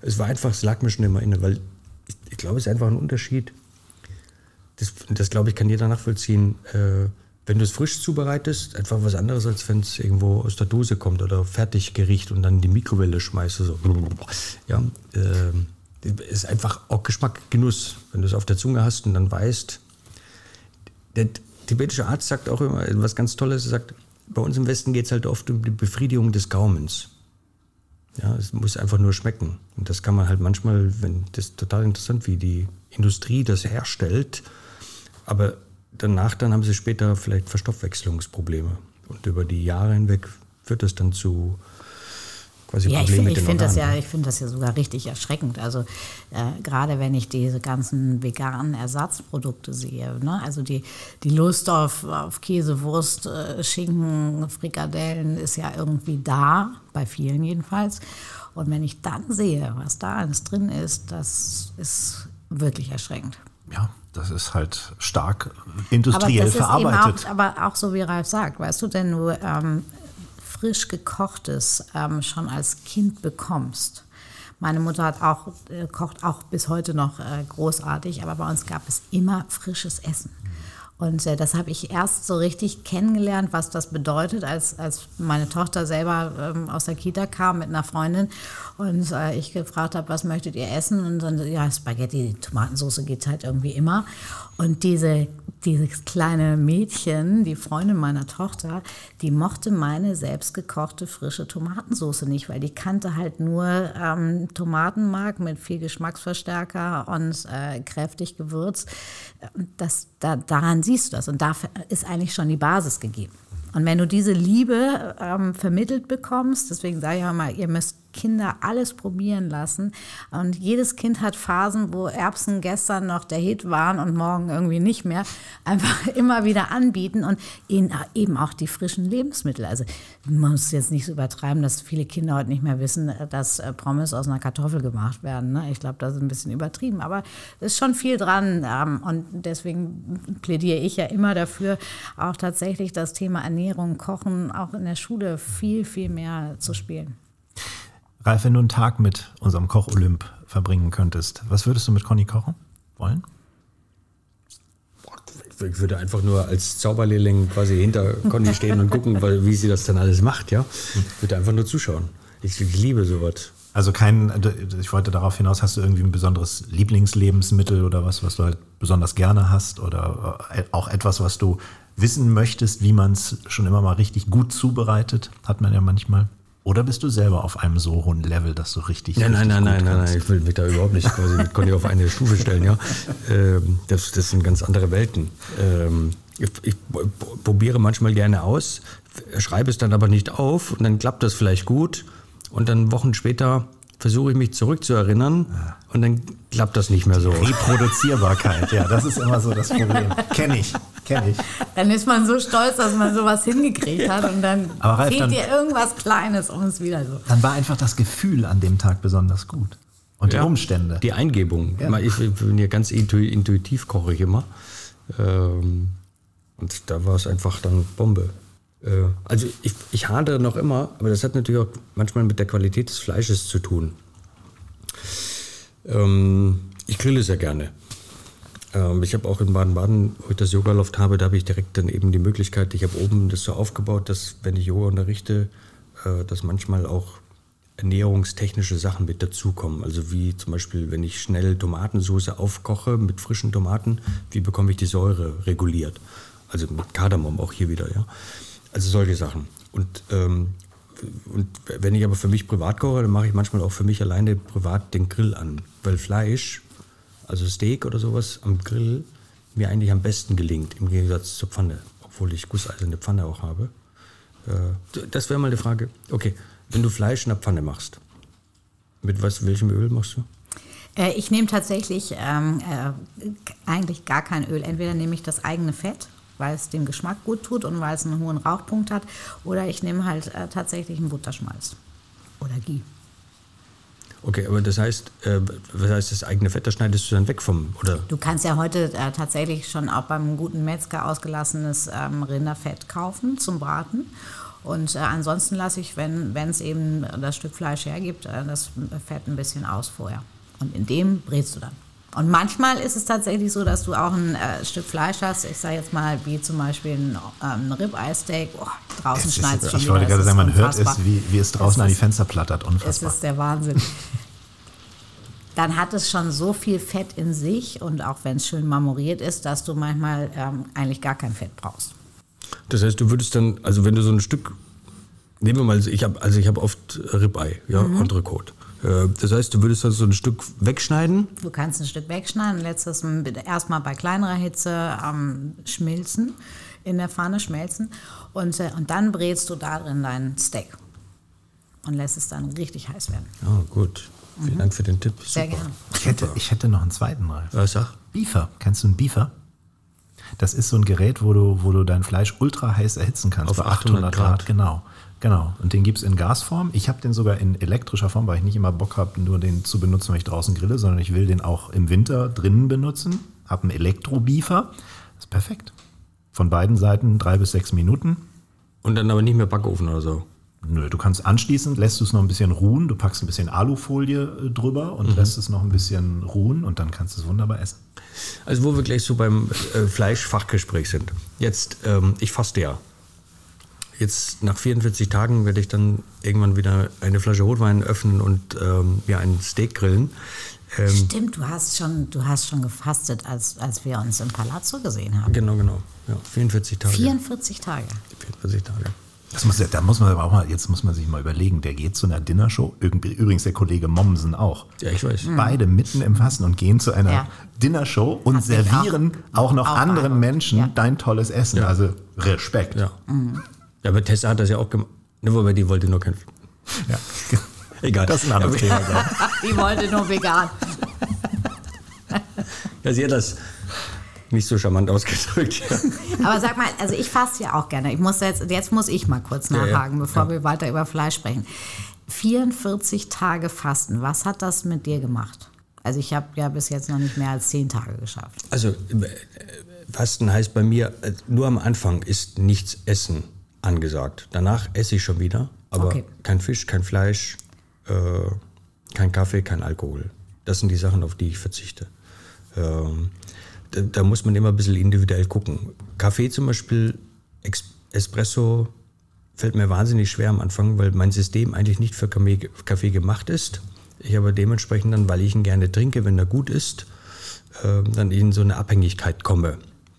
es war einfach, es lag mir schon immer inne, weil ich, ich glaube, es ist einfach ein Unterschied. Das, das glaube ich, kann jeder nachvollziehen. Äh, wenn du es frisch zubereitest, einfach was anderes, als wenn es irgendwo aus der Dose kommt oder fertig geriecht und dann in die Mikrowelle schmeißt. So. Ja, äh, ist einfach auch Geschmack, Genuss. Wenn du es auf der Zunge hast und dann weißt, der tibetische Arzt sagt auch immer was ganz Tolles. Er sagt, bei uns im Westen geht es halt oft um die Befriedigung des Gaumens. Ja, es muss einfach nur schmecken. Und das kann man halt manchmal, wenn das ist total interessant, wie die Industrie das herstellt. Aber danach dann haben sie später vielleicht Verstoffwechslungsprobleme. Und über die Jahre hinweg führt das dann zu quasi Ja, ich, Problemen fi- mit ich den finde das, ja, Organen. ich find das ja sogar richtig erschreckend. Also äh, gerade wenn ich diese ganzen veganen Ersatzprodukte sehe, ne? also die, die Lust auf, auf Käse, Wurst, äh, Schinken, Frikadellen ist ja irgendwie da, bei vielen jedenfalls. Und wenn ich dann sehe, was da alles drin ist, das ist wirklich erschreckend. Ja, das ist halt stark industriell aber das verarbeitet. Ist eben auch, aber auch so wie Ralf sagt, weißt du, wenn du ähm, frisch gekochtes ähm, schon als Kind bekommst. Meine Mutter hat auch, äh, kocht auch bis heute noch äh, großartig, aber bei uns gab es immer frisches Essen. Und äh, das habe ich erst so richtig kennengelernt, was das bedeutet, als, als meine Tochter selber ähm, aus der Kita kam mit einer Freundin und äh, ich gefragt habe, was möchtet ihr essen? Und dann, ja, Spaghetti, Tomatensauce geht halt irgendwie immer. Und diese, dieses kleine Mädchen, die Freundin meiner Tochter, die mochte meine selbstgekochte frische Tomatensauce nicht, weil die kannte halt nur ähm, Tomatenmark mit viel Geschmacksverstärker und äh, kräftig Gewürz. Das, da, daran siehst du das und dafür ist eigentlich schon die Basis gegeben. Und wenn du diese Liebe ähm, vermittelt bekommst, deswegen sage ich auch mal, ihr müsst Kinder alles probieren lassen. Und jedes Kind hat Phasen, wo Erbsen gestern noch der Hit waren und morgen irgendwie nicht mehr. Einfach immer wieder anbieten und ihnen eben auch die frischen Lebensmittel. Also man muss jetzt nicht so übertreiben, dass viele Kinder heute nicht mehr wissen, dass äh, Pommes aus einer Kartoffel gemacht werden. Ne? Ich glaube, das ist ein bisschen übertrieben, aber es ist schon viel dran. Ähm, und deswegen plädiere ich ja immer dafür, auch tatsächlich das Thema Ernährung, Kochen auch in der Schule viel, viel mehr zu spielen. Ralf, wenn du einen Tag mit unserem Koch-Olymp verbringen könntest, was würdest du mit Conny kochen wollen? Ich würde einfach nur als Zauberlehrling quasi hinter Conny stehen und gucken, wie sie das dann alles macht, ja. Ich würde einfach nur zuschauen. Ich, ich liebe sowas. Also kein, ich wollte darauf hinaus, hast du irgendwie ein besonderes Lieblingslebensmittel oder was, was du halt besonders gerne hast oder äh, auch etwas, was du wissen möchtest, wie man es schon immer mal richtig gut zubereitet, hat man ja manchmal. Oder bist du selber auf einem so hohen Level, dass du richtig. Ja, richtig nein, nein, nein, nein, nein, ich will mich da überhaupt nicht quasi Conny auf eine Stufe stellen, ja. Ähm, das, das sind ganz andere Welten. Ähm, ich, ich probiere manchmal gerne aus, schreibe es dann aber nicht auf und dann klappt das vielleicht gut und dann Wochen später versuche ich mich zurückzuerinnern und dann klappt das nicht mehr so. Reproduzierbarkeit, ja, das ist immer so das Problem. Kenne ich, kenne ich. Dann ist man so stolz, dass man sowas hingekriegt hat und dann Aber Ralf, fehlt dann- dir irgendwas Kleines und es wieder so. Dann war einfach das Gefühl an dem Tag besonders gut. Und Ja. die Umstände. Die Eingebung. Ja. Ich bin ja ganz intu intuitiv koche ich immer. Ähm, und da war es einfach dann Bombe. Äh, also ich, ich hadere noch immer, aber das hat natürlich auch manchmal mit der Qualität des Fleisches zu tun. Ähm, ich grille sehr gerne. Ähm, ich habe auch in Baden-Baden, wo ich das Yoga-Loft habe, da habe ich direkt dann eben die Möglichkeit, ich habe oben das so aufgebaut, dass wenn ich Yoga unterrichte, äh, dass manchmal auch ernährungstechnische Sachen mit dazukommen. Also wie zum Beispiel, wenn ich schnell Tomatensauce aufkoche mit frischen Tomaten, wie bekomme ich die Säure reguliert? Also mit Kardamom auch hier wieder, ja. Also solche Sachen. Und, ähm, und wenn ich aber für mich privat koche, dann mache ich manchmal auch für mich alleine privat den Grill an. Weil Fleisch, also Steak oder sowas am Grill, mir eigentlich am besten gelingt, im Gegensatz zur Pfanne. Obwohl ich gusseiserne Pfanne auch habe. Äh, das wäre mal eine Frage. Okay, wenn du Fleisch in der Pfanne machst, mit was, welchem Öl machst du? Äh, ich nehme tatsächlich ähm, äh, eigentlich gar kein Öl. Entweder nehme ich das eigene Fett, weil es dem Geschmack gut tut und weil es einen hohen Rauchpunkt hat, oder ich nehme halt äh, tatsächlich einen Butterschmalz oder Ghee. Okay, aber das heißt, äh, was heißt das eigene Fett, das schneidest du dann weg vom, oder? Du kannst ja heute äh, tatsächlich schon auch beim guten Metzger ausgelassenes ähm, Rinderfett kaufen zum Braten. Und äh, ansonsten lasse ich, wenn es eben das Stück Fleisch hergibt, äh, das Fett ein bisschen aus vorher. Und in dem brätst du dann. Und manchmal ist es tatsächlich so, dass du auch ein äh, Stück Fleisch hast, ich sage jetzt mal wie zum Beispiel ein, ähm, ein Ribeye-Steak, oh, draußen schneidet es ist, schon ich wieder, wollte gerade sagen, man hört es, wie, wie es draußen Es an die Fenster plattert. Es Unfassbar. ist der Wahnsinn. Dann hat es schon so viel Fett in sich und auch wenn es schön marmoriert ist, dass du manchmal ähm, eigentlich gar kein Fett brauchst. Das heißt, du würdest dann, also wenn du so ein Stück, nehmen wir mal, ich habe also ich habe oft Ribeye, ja, Entrecote. Äh, Das heißt, du würdest dann so ein Stück wegschneiden. Du kannst ein Stück wegschneiden, lässt es m- erstmal bei kleinerer Hitze ähm, schmilzen, in der Pfanne schmelzen und, äh, und dann brätst du da drin dein Steak und lässt es dann richtig heiß werden. Ja, gut. Vielen Dank für den Tipp. Sehr Super. gerne. Ich hätte, ich hätte noch einen zweiten Ralf. Was sag? Beefer. Kennst du einen Beefer? Das ist so ein Gerät, wo du, wo du dein Fleisch ultra heiß erhitzen kannst. Auf bei 800 800 Grad. Grad. Genau. Genau. Und den gibt es in Gasform. Ich habe den sogar in elektrischer Form, weil ich nicht immer Bock habe, nur den zu benutzen, wenn ich draußen grille, sondern ich will den auch im Winter drinnen benutzen. Habe einen Elektro-Beefer. Das ist perfekt. Von beiden Seiten drei bis sechs Minuten. Und dann aber nicht mehr Backofen oder so. Nö, du kannst anschließend, lässt du es noch ein bisschen ruhen, du packst ein bisschen Alufolie äh, drüber und lässt es noch ein bisschen ruhen und dann kannst du es wunderbar essen. Also wo wir gleich so beim äh, Fleischfachgespräch sind. Jetzt, ähm, ich faste ja. Jetzt nach 44 Tagen werde ich dann irgendwann wieder eine Flasche Rotwein öffnen und ähm, mir einen Steak grillen. Ähm, Stimmt, du hast schon, du hast schon gefastet, als, als wir uns im Palazzo gesehen haben. genau, genau. Ja, 44 Tage. 44 Tage. 44 Tage. Das muss, ja- da muss man aber auch mal, jetzt muss man sich mal überlegen, der geht zu einer Dinnershow, irgendwie- übrigens der Kollege Mommsen auch. Ja, ich weiß. Beide mitten im Fasten und gehen zu einer Ja. Dinnershow und Hat servieren auch, noch auch anderen. Menschen Ja. dein tolles Essen. Also Respekt. Ja. Ja, aber Tessa hat das ja auch gemacht. Ne, wobei die wollte nur kein. Ja. Egal. Das ist ein anderes Thema. Die wollte nur vegan. Ja, sie hat das nicht so charmant ausgedrückt. Ja. Aber sag mal, also ich faste ja auch gerne. Ich muss jetzt, jetzt muss ich mal kurz Ja, ja. nachhaken, bevor Ja. wir weiter über Fleisch sprechen. 44 Tage Fasten, was hat das mit dir gemacht? Also ich habe ja bis jetzt noch nicht mehr als 10 Tage geschafft. Also, äh, Fasten heißt bei mir, äh, nur am Anfang ist nichts essen angesagt. Danach esse ich schon wieder, aber Okay. kein Fisch, kein Fleisch, äh, kein Kaffee, kein Alkohol. Das sind die Sachen, auf die ich verzichte. Ähm, da, da muss man immer ein bisschen individuell gucken. Kaffee zum Beispiel, Ex Espresso fällt mir wahnsinnig schwer am Anfang, weil mein System eigentlich nicht für Kaffee, gemacht ist. Ich aber dementsprechend dann, weil ich ihn gerne trinke, wenn er gut ist, ähm, dann in so eine Abhängigkeit komme.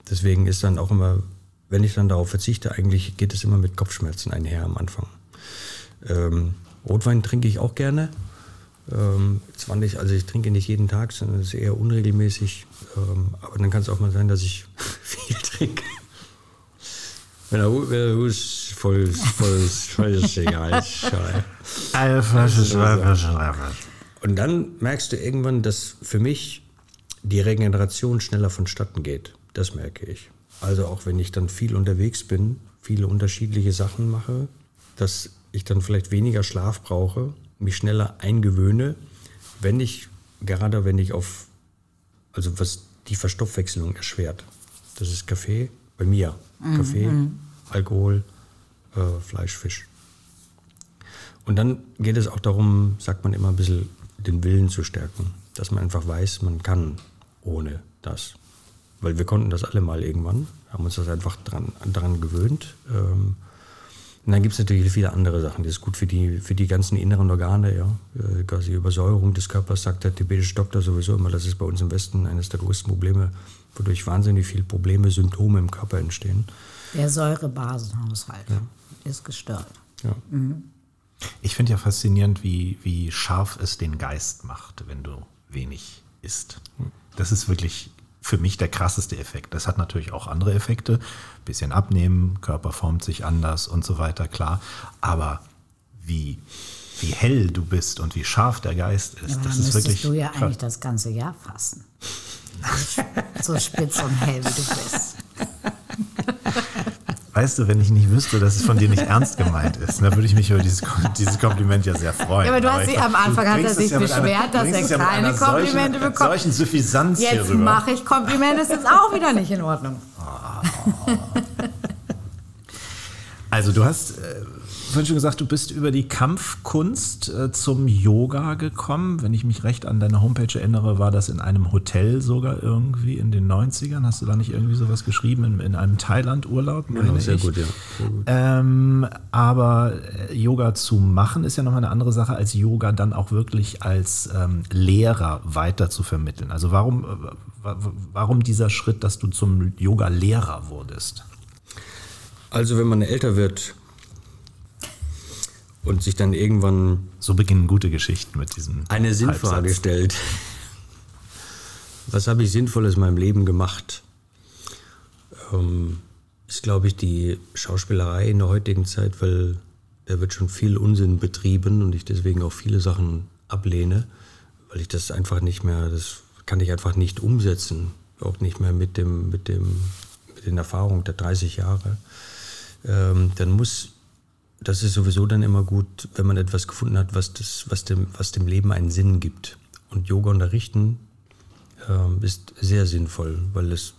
Deswegen ist dann auch immer, wenn ich dann darauf verzichte, eigentlich geht es immer mit Kopfschmerzen einher am Anfang. Ähm, Rotwein trinke ich auch gerne. Ähm, zwar nicht, also ich trinke nicht jeden Tag, sondern es ist eher unregelmäßig. Ähm, aber dann kann es auch mal sein, dass ich viel trinke. Wenn der Hus voll, voll, voll ist, egal. ist egal. Eine Flasche, zwei Flaschen, drei Flaschen. Und dann merkst du irgendwann, dass für mich die Regeneration schneller vonstatten geht. Das merke ich. Also auch wenn ich dann viel unterwegs bin, viele unterschiedliche Sachen mache, dass ich dann vielleicht weniger Schlaf brauche, mich schneller eingewöhne, wenn ich, gerade wenn ich auf, also was die Verstoffwechselung erschwert. Das ist Kaffee, bei mir. Kaffee, Alkohol, äh, Fleisch, Fisch. Und dann geht es auch darum, sagt man immer ein bisschen, den Willen zu stärken. Dass man einfach weiß, man kann ohne das. Weil wir konnten das alle mal irgendwann, haben uns das einfach dran, daran gewöhnt. Ähm, und dann gibt es natürlich viele andere Sachen. Das ist gut für die, für die ganzen inneren Organe, ja. Äh, Quasi Übersäuerung des Körpers, sagt der tibetische Doktor sowieso immer. Das ist bei uns im Westen eines der größten Probleme, wodurch wahnsinnig viele Probleme, Symptome im Körper entstehen. Der Säurebasenhaushalt ist gestört. Ja. Ich finde ja faszinierend, wie, wie scharf es den Geist macht, wenn du wenig isst. Das ist wirklich für mich der krasseste Effekt. Das hat natürlich auch andere Effekte. Bisschen abnehmen, Körper formt sich anders und so weiter, klar. Aber wie, wie hell du bist und wie scharf der Geist ist, Ja, das ist wirklich. du ja krass. eigentlich das ganze Jahr fasten. So spitz und hell wie du bist. Weißt du, wenn ich nicht wüsste, dass es von dir nicht ernst gemeint ist, dann würde ich mich über dieses, dieses Kompliment ja sehr freuen. Ja, aber du hast ich sie- am Anfang hat er sich ja mit einer- beschwert, dass er keine Komplimente solchen, bekommt. Solchen Suffisanz Jetzt rüber. mache ich Komplimente, ist jetzt auch wieder nicht in Ordnung. Also du hast äh, vorhin schon gesagt, du bist über die Kampfkunst äh, zum Yoga gekommen. Wenn ich mich recht an deine Homepage erinnere, war das in einem Hotel sogar irgendwie in den 90ern. Hast du da nicht irgendwie sowas geschrieben in, in einem Thailand-Urlaub? Genau, sehr ich? gut, ja. Sehr gut. Ähm, aber äh, Yoga zu machen ist ja nochmal eine andere Sache, als Yoga dann auch wirklich als ähm, Lehrer weiter zu vermitteln. Also warum, äh, wa- wa- warum dieser Schritt, dass du zum Yoga-Lehrer wurdest? Also wenn man älter wird und sich dann irgendwann So beginnen gute Geschichten mit diesem eine Sinnfrage Halbsatz. stellt, was habe ich Sinnvolles in meinem Leben gemacht, ähm, ist, glaube ich, die Schauspielerei in der heutigen Zeit, weil da wird schon viel Unsinn betrieben und ich deswegen auch viele Sachen ablehne, weil ich das einfach nicht mehr, das kann ich einfach nicht umsetzen, auch nicht mehr mit dem, mit dem, mit den Erfahrungen der 30 Jahre. Ähm, dann muss, das ist sowieso dann immer gut, wenn man etwas gefunden hat, was, das, was, dem, was dem Leben einen Sinn gibt. Und Yoga unterrichten ähm, ist sehr sinnvoll, weil es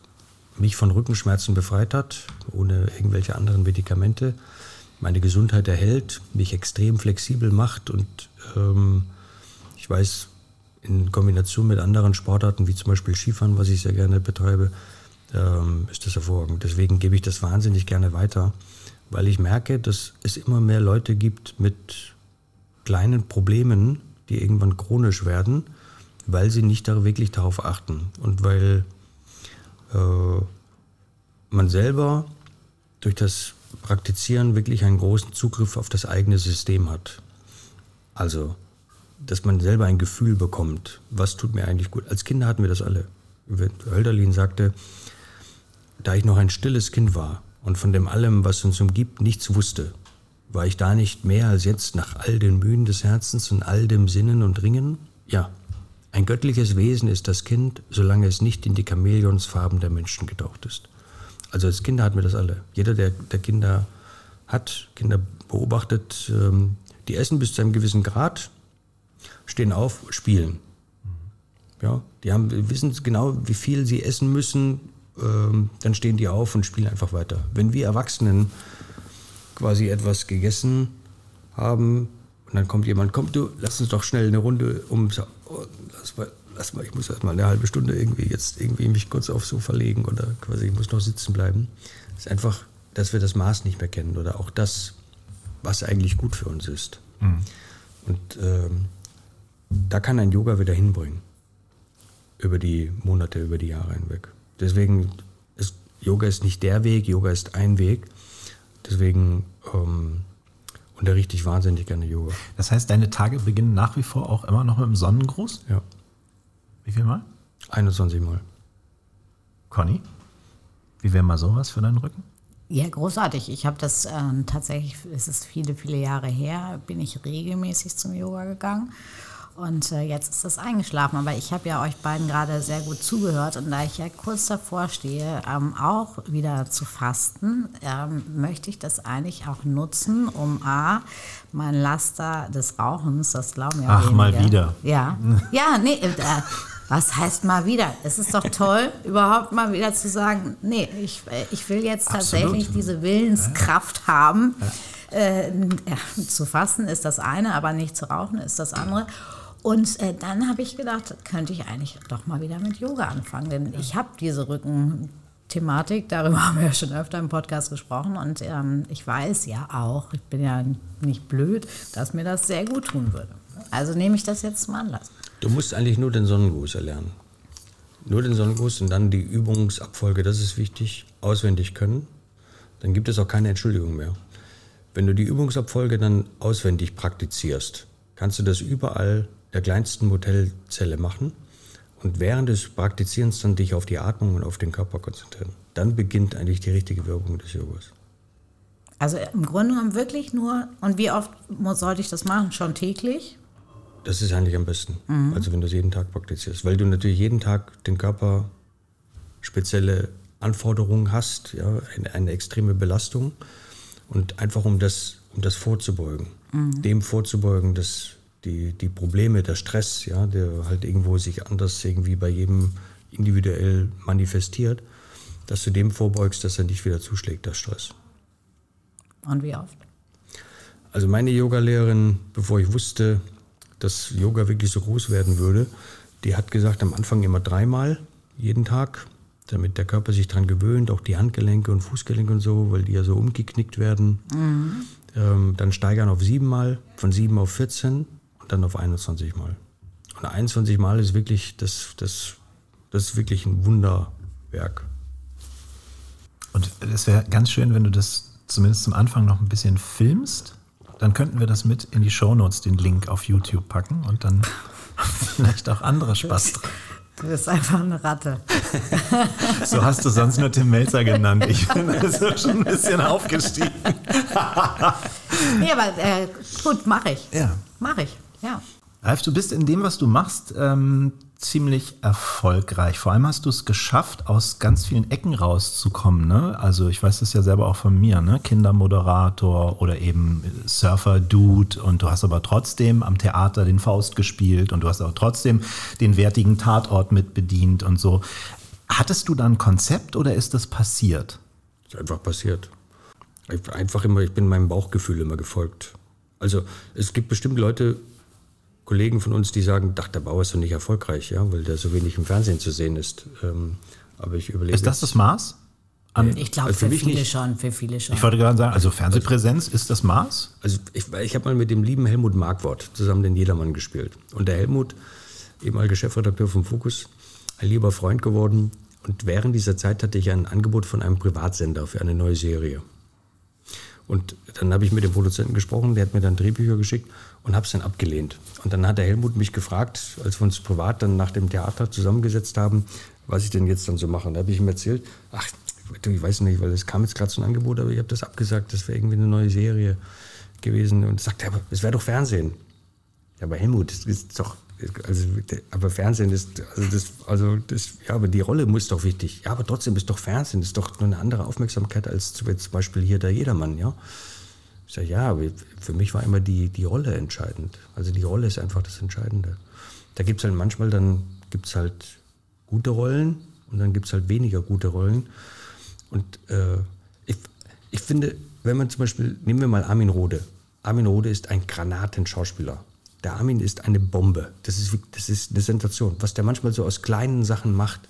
mich von Rückenschmerzen befreit hat, ohne irgendwelche anderen Medikamente, meine Gesundheit erhält, mich extrem flexibel macht und ähm, ich weiß, in Kombination mit anderen Sportarten, wie zum Beispiel Skifahren, was ich sehr gerne betreibe, ähm, ist das hervorragend. Deswegen gebe ich das wahnsinnig gerne weiter, weil ich merke, dass es immer mehr Leute gibt mit kleinen Problemen, die irgendwann chronisch werden, weil sie nicht da wirklich darauf achten und weil äh, man selber durch das Praktizieren wirklich einen großen Zugriff auf das eigene System hat. Also, dass man selber ein Gefühl bekommt, was tut mir eigentlich gut. Als Kinder hatten wir das alle. Hölderlin sagte, da ich noch ein stilles Kind war und von dem allem, was uns umgibt, nichts wusste, war ich da nicht mehr als jetzt nach all den Mühen des Herzens und all dem Sinnen und Ringen? Ja, ein göttliches Wesen ist das Kind, solange es nicht in die Chamäleonsfarben der Menschen getaucht ist. Also als Kinder hatten wir das alle. Jeder, der, der Kinder hat, Kinder beobachtet, ähm, die essen bis zu einem gewissen Grad, stehen auf, spielen. Ja, die haben, wissen genau, wie viel sie essen müssen, dann stehen die auf und spielen einfach weiter. Wenn wir Erwachsenen quasi etwas gegessen haben und dann kommt jemand, komm du, lass uns doch schnell eine Runde um, oh, lass mal, lass mal, ich muss erst mal eine halbe Stunde irgendwie jetzt irgendwie mich kurz aufs Sofa legen oder quasi ich muss noch sitzen bleiben. Das ist einfach, dass wir das Maß nicht mehr kennen oder auch das, was eigentlich gut für uns ist. Mhm. Und ähm, da kann ein Yoga wieder hinbringen. Über die Monate, über die Jahre hinweg. Deswegen ist Yoga ist nicht der Weg, Yoga ist ein Weg. Deswegen ähm, unterrichte ich wahnsinnig gerne Yoga. Das heißt, deine Tage beginnen nach wie vor auch immer noch mit dem Sonnengruß? Ja. Wie viel Mal? 21 Mal. Conny, wie wäre mal sowas für deinen Rücken? Ja, großartig. Ich habe das äh, tatsächlich, es ist viele, viele Jahre her, bin ich regelmäßig zum Yoga gegangen. Und äh, jetzt ist das eingeschlafen. Aber ich habe ja euch beiden gerade sehr gut zugehört. Und da ich ja kurz davor stehe, ähm, auch wieder zu fasten, ähm, möchte ich das eigentlich auch nutzen, um A, mein Laster des Rauchens, das glauben ja Ach, wenige. mal wieder. Ja, ja, nee, äh, was heißt mal wieder? Es ist doch toll, überhaupt mal wieder zu sagen, nee, ich, äh, ich will jetzt tatsächlich Absolut. diese Willenskraft haben. Ja. Äh, ja, zu fasten ist das eine, aber nicht zu rauchen ist das andere. Und äh, dann habe ich gedacht, könnte ich eigentlich doch mal wieder mit Yoga anfangen, denn ich habe diese Rückenthematik, darüber haben wir ja schon öfter im Podcast gesprochen und ähm, ich weiß ja auch, ich bin ja nicht blöd, dass mir das sehr gut tun würde. Also nehme ich das jetzt zum Anlass. Du musst eigentlich nur den Sonnengruß erlernen. Nur den Sonnengruß und dann die Übungsabfolge, das ist wichtig, auswendig können. Dann gibt es auch keine Entschuldigung mehr. Wenn du die Übungsabfolge dann auswendig praktizierst, kannst du das überall der kleinsten Modellzelle machen und während des Praktizierens dann dich auf die Atmung und auf den Körper konzentrieren. Dann beginnt eigentlich die richtige Wirkung des Yogas. Also im Grunde genommen wirklich nur, und wie oft sollte ich das machen? Schon täglich? Das ist eigentlich am besten. Mhm. Also wenn du es jeden Tag praktizierst, weil du natürlich jeden Tag den Körper spezielle Anforderungen hast, ja, eine, eine extreme Belastung und einfach um das, um das vorzubeugen, mhm. dem vorzubeugen, dass die, die Probleme, der Stress, ja, der halt irgendwo sich anders irgendwie bei jedem individuell manifestiert, dass du dem vorbeugst, dass er nicht wieder zuschlägt, der Stress. Und wie oft? Also meine Yogalehrerin, bevor ich wusste, dass Yoga wirklich so groß werden würde, die hat gesagt, am Anfang immer dreimal jeden Tag, damit der Körper sich daran gewöhnt, auch die Handgelenke und Fußgelenke und so, weil die ja so umgeknickt werden. Mhm. Ähm, dann steigern auf siebenmal, von sieben auf 14 dann auf 21 Mal. Und 21 Mal ist wirklich, das, das, das ist wirklich ein Wunderwerk. Und es wäre ganz schön, wenn du das zumindest zum Anfang noch ein bisschen filmst. Dann könnten wir das mit in die Shownotes, den Link auf YouTube packen und dann vielleicht auch andere Spaß dran. Du bist einfach eine Ratte. so hast du sonst nur Tim Melzer genannt. Ich bin also schon ein bisschen aufgestiegen. nee, aber äh, gut, mache ich. Ja. Mache ich. Ja. Ralf, du bist in dem, was du machst, ähm, ziemlich erfolgreich. Vor allem hast du es geschafft, aus ganz vielen Ecken rauszukommen. Ne? Also ich weiß das ja selber auch von mir, ne? Kindermoderator oder eben Surfer-Dude und du hast aber trotzdem am Theater den Faust gespielt und du hast auch trotzdem den wertigen Tatort mitbedient und so. Hattest du da ein Konzept oder ist das passiert? ist einfach passiert. Einfach immer, ich bin meinem Bauchgefühl immer gefolgt. Also es gibt bestimmt Leute, Kollegen von uns, die sagen, ach, der Bauer ist doch nicht erfolgreich, ja, weil der so wenig im Fernsehen zu sehen ist. Ähm, aber ich überlege. Ist das das Maß? An ich glaube, also für, für viele nicht. schon, für viele schon. Ich wollte gerade sagen, also Fernsehpräsenz also, ist das Maß? Also ich, ich habe mal mit dem lieben Helmut Markwort zusammen den Jedermann gespielt. Und der Helmut, ehemaliger Chefredakteur vom Fokus, ein lieber Freund geworden. Und während dieser Zeit hatte ich ein Angebot von einem Privatsender für eine neue Serie. Und dann habe ich mit dem Produzenten gesprochen, der hat mir dann Drehbücher geschickt und habe es dann abgelehnt. Und dann hat der Helmut mich gefragt, als wir uns privat dann nach dem Theater zusammengesetzt haben, was ich denn jetzt dann so mache. Da habe ich ihm erzählt, ach, ich weiß nicht, weil es kam jetzt gerade so ein Angebot, aber ich habe das abgesagt, das wäre irgendwie eine neue Serie gewesen. Und sagt er, aber es wäre doch Fernsehen. Ja, aber Helmut, das ist doch, also, aber Fernsehen ist, also das, also das, ja, aber die Rolle muss doch wichtig. Ja, aber trotzdem ist doch Fernsehen, ist doch nur eine andere Aufmerksamkeit als zum Beispiel hier der Jedermann, ja. Ich sage, ja, für mich war immer die, die Rolle entscheidend. Also die Rolle ist einfach das Entscheidende. Da gibt es halt manchmal, dann gibt es halt gute Rollen und dann gibt es halt weniger gute Rollen. Und äh, ich, ich finde, wenn man zum Beispiel, nehmen wir mal Armin Rode. Armin Rode ist ein Granatenschauspieler. Der Armin ist eine Bombe. Das ist, das ist eine Sensation. Was der manchmal so aus kleinen Sachen macht,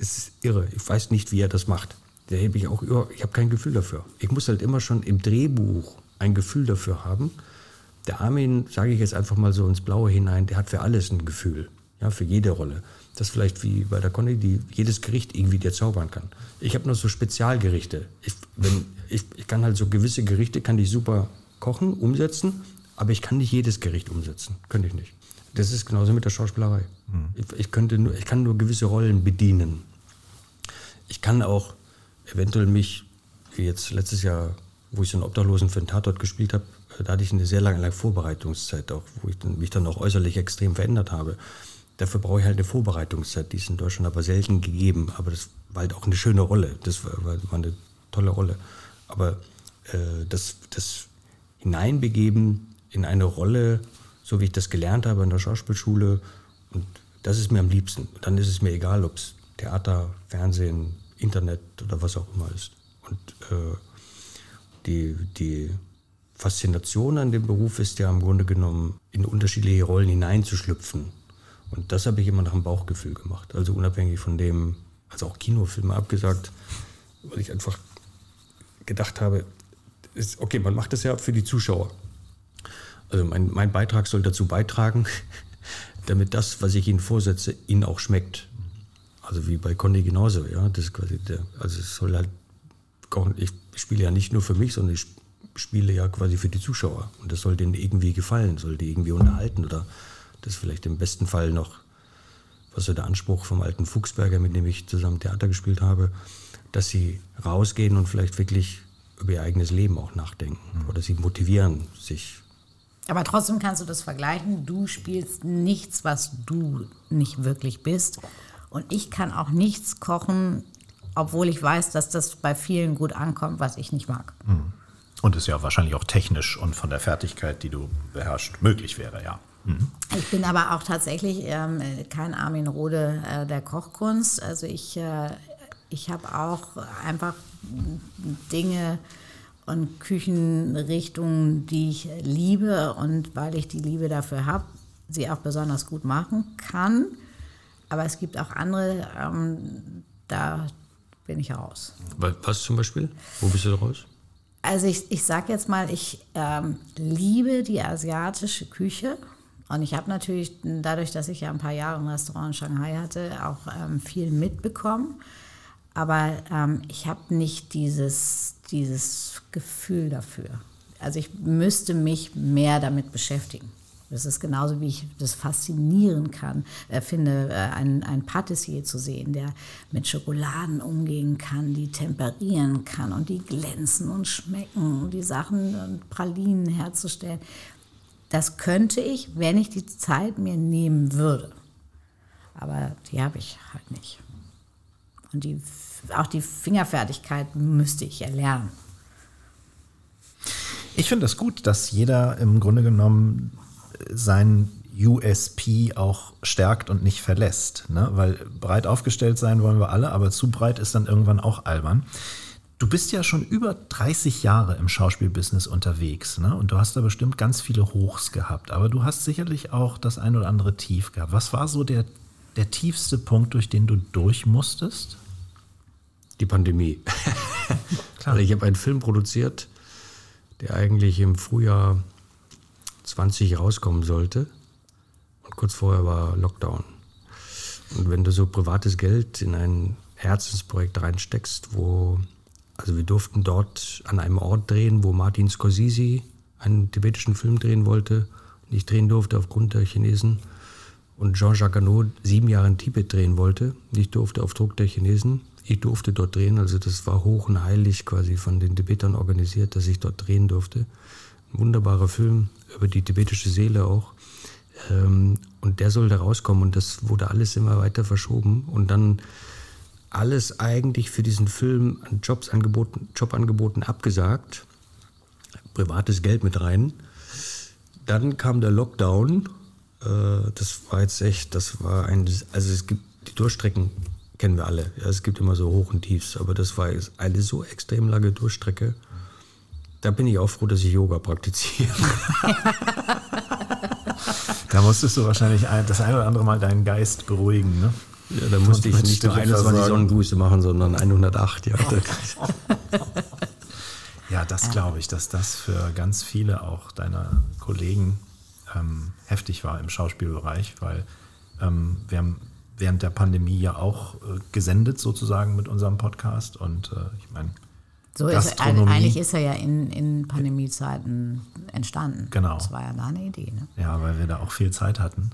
das ist irre. Ich weiß nicht, wie er das macht. Da habe ich auch über, ich habe kein Gefühl dafür. Ich muss halt immer schon im Drehbuch ein Gefühl dafür haben. Der Armin, sage ich jetzt einfach mal so ins Blaue hinein, der hat für alles ein Gefühl. Ja, für jede Rolle. Das ist vielleicht wie bei der Conny, die jedes Gericht irgendwie dir zaubern kann. Ich habe nur so Spezialgerichte. Ich, wenn, ich, ich kann halt so gewisse Gerichte, kann ich super kochen, umsetzen, aber ich kann nicht jedes Gericht umsetzen. Könnte ich nicht. Das ist genauso mit der Schauspielerei. Mhm. Ich, ich, könnte nur, ich kann nur gewisse Rollen bedienen. Ich kann auch eventuell mich, wie jetzt letztes Jahr, wo ich so einen Obdachlosen für einen Tatort gespielt habe, äh, da hatte ich eine sehr lange, lange Vorbereitungszeit auch, wo ich mich dann auch äußerlich extrem verändert habe. Dafür brauche ich halt eine Vorbereitungszeit, die ist in Deutschland aber selten gegeben. Aber das war halt auch eine schöne Rolle. Das war, war eine tolle Rolle. Aber äh, das, das Hineinbegeben in eine Rolle, so wie ich das gelernt habe in der Schauspielschule, und das ist mir am liebsten. Dann ist es mir egal, ob es Theater, Fernsehen, Internet oder was auch immer ist. Und äh, die, die Faszination an dem Beruf ist ja im Grunde genommen, in unterschiedliche Rollen hineinzuschlüpfen und das habe ich immer nach dem Bauchgefühl gemacht. Also unabhängig von dem, also auch Kinofilme abgesagt, weil ich einfach gedacht habe, ist, okay, man macht das ja für die Zuschauer. Also mein, mein Beitrag soll dazu beitragen, damit das, was ich ihnen vorsetze, ihnen auch schmeckt. Also wie bei Conny genauso, ja. Das quasi der, also es soll halt, ich spiele ja nicht nur für mich, sondern ich spiele ja quasi für die Zuschauer. Und das soll denen irgendwie gefallen, soll die irgendwie unterhalten oder das ist vielleicht im besten Fall noch, was so der Anspruch vom alten Fuchsberger, mit dem ich zusammen Theater gespielt habe, dass sie rausgehen und vielleicht wirklich über ihr eigenes Leben auch nachdenken mhm. oder sie motivieren sich. Aber trotzdem kannst du das vergleichen. Du spielst nichts, was du nicht wirklich bist. Und ich kann auch nichts kochen, obwohl ich weiß, dass das bei vielen gut ankommt, was ich nicht mag. Mhm. Und es ja wahrscheinlich auch technisch und von der Fertigkeit, die du beherrschst, möglich wäre, ja. Mhm. Ich bin aber auch tatsächlich ähm, kein Armin Rode äh, der Kochkunst. Also ich, äh, ich habe auch einfach Dinge und Küchenrichtungen, die ich liebe und weil ich die Liebe dafür habe, sie auch besonders gut machen kann. Aber es gibt auch andere, ähm, da bin ich raus. Was zum Beispiel? Wo bist du raus? Also ich, ich sage jetzt mal, ich ähm, liebe die asiatische Küche und ich habe natürlich dadurch, dass ich ja ein paar Jahre im Restaurant in Shanghai hatte, auch ähm, viel mitbekommen. Aber ähm, ich habe nicht dieses, dieses Gefühl dafür. Also ich müsste mich mehr damit beschäftigen. Das ist genauso, wie ich das faszinieren kann, äh, finde, äh, ein, ein Patissier zu sehen, der mit Schokoladen umgehen kann, die temperieren kann und die glänzen und schmecken und die Sachen und Pralinen herzustellen. Das könnte ich, wenn ich die Zeit mir nehmen würde. Aber die habe ich halt nicht. Und die, auch die Fingerfertigkeit müsste ich erlernen. Ich finde es das gut, dass jeder im Grunde genommen sein USP auch stärkt und nicht verlässt. Ne? Weil breit aufgestellt sein wollen wir alle, aber zu breit ist dann irgendwann auch albern. Du bist ja schon über 30 Jahre im Schauspielbusiness unterwegs, ne? Und du hast da bestimmt ganz viele Hochs gehabt, aber du hast sicherlich auch das ein oder andere Tief gehabt. Was war so der, der tiefste Punkt, durch den du durch musstest? Die Pandemie. Klar. ich habe einen Film produziert, der eigentlich im Frühjahr 20 rauskommen sollte. Und kurz vorher war Lockdown. Und wenn du so privates Geld in ein Herzensprojekt reinsteckst, wo Also wir durften dort an einem Ort drehen, wo Martin Scorsese einen tibetischen Film drehen wollte, nicht drehen durfte aufgrund der Chinesen. Und Jean-Jacques Arnaud sieben Jahre in Tibet drehen wollte, nicht durfte auf Druck der Chinesen. Ich durfte dort drehen, also das war hoch und heilig quasi von den Tibetern organisiert, dass ich dort drehen durfte. Wunderbarer Film über die tibetische Seele auch. Ähm, und der sollte rauskommen und das wurde alles immer weiter verschoben. Und dann alles eigentlich für diesen Film an Jobs angeboten, Jobangeboten abgesagt. Privates Geld mit rein. Dann kam der Lockdown. Äh, das war jetzt echt, das war ein, also es gibt die Durchstrecken kennen wir alle. Ja, es gibt immer so Hoch und Tiefs, aber das war eine so extrem lange Durchstrecke. Da bin ich auch froh, dass ich Yoga praktiziere. da musstest du wahrscheinlich ein, das ein oder andere Mal deinen Geist beruhigen, ne? Ja, da musste ich nicht nur 21 Sonnengrüße machen, sondern 108. Ja, ja das glaube ich, dass das für ganz viele auch deiner Kollegen ähm, heftig war im Schauspielbereich, weil ähm, wir haben während der Pandemie ja auch äh, gesendet sozusagen mit unserem Podcast und äh, ich meine, so ist, eigentlich ist er ja in, in Pandemiezeiten entstanden. Genau. Das war ja da eine Idee. Ne? Ja, weil wir da auch viel Zeit hatten.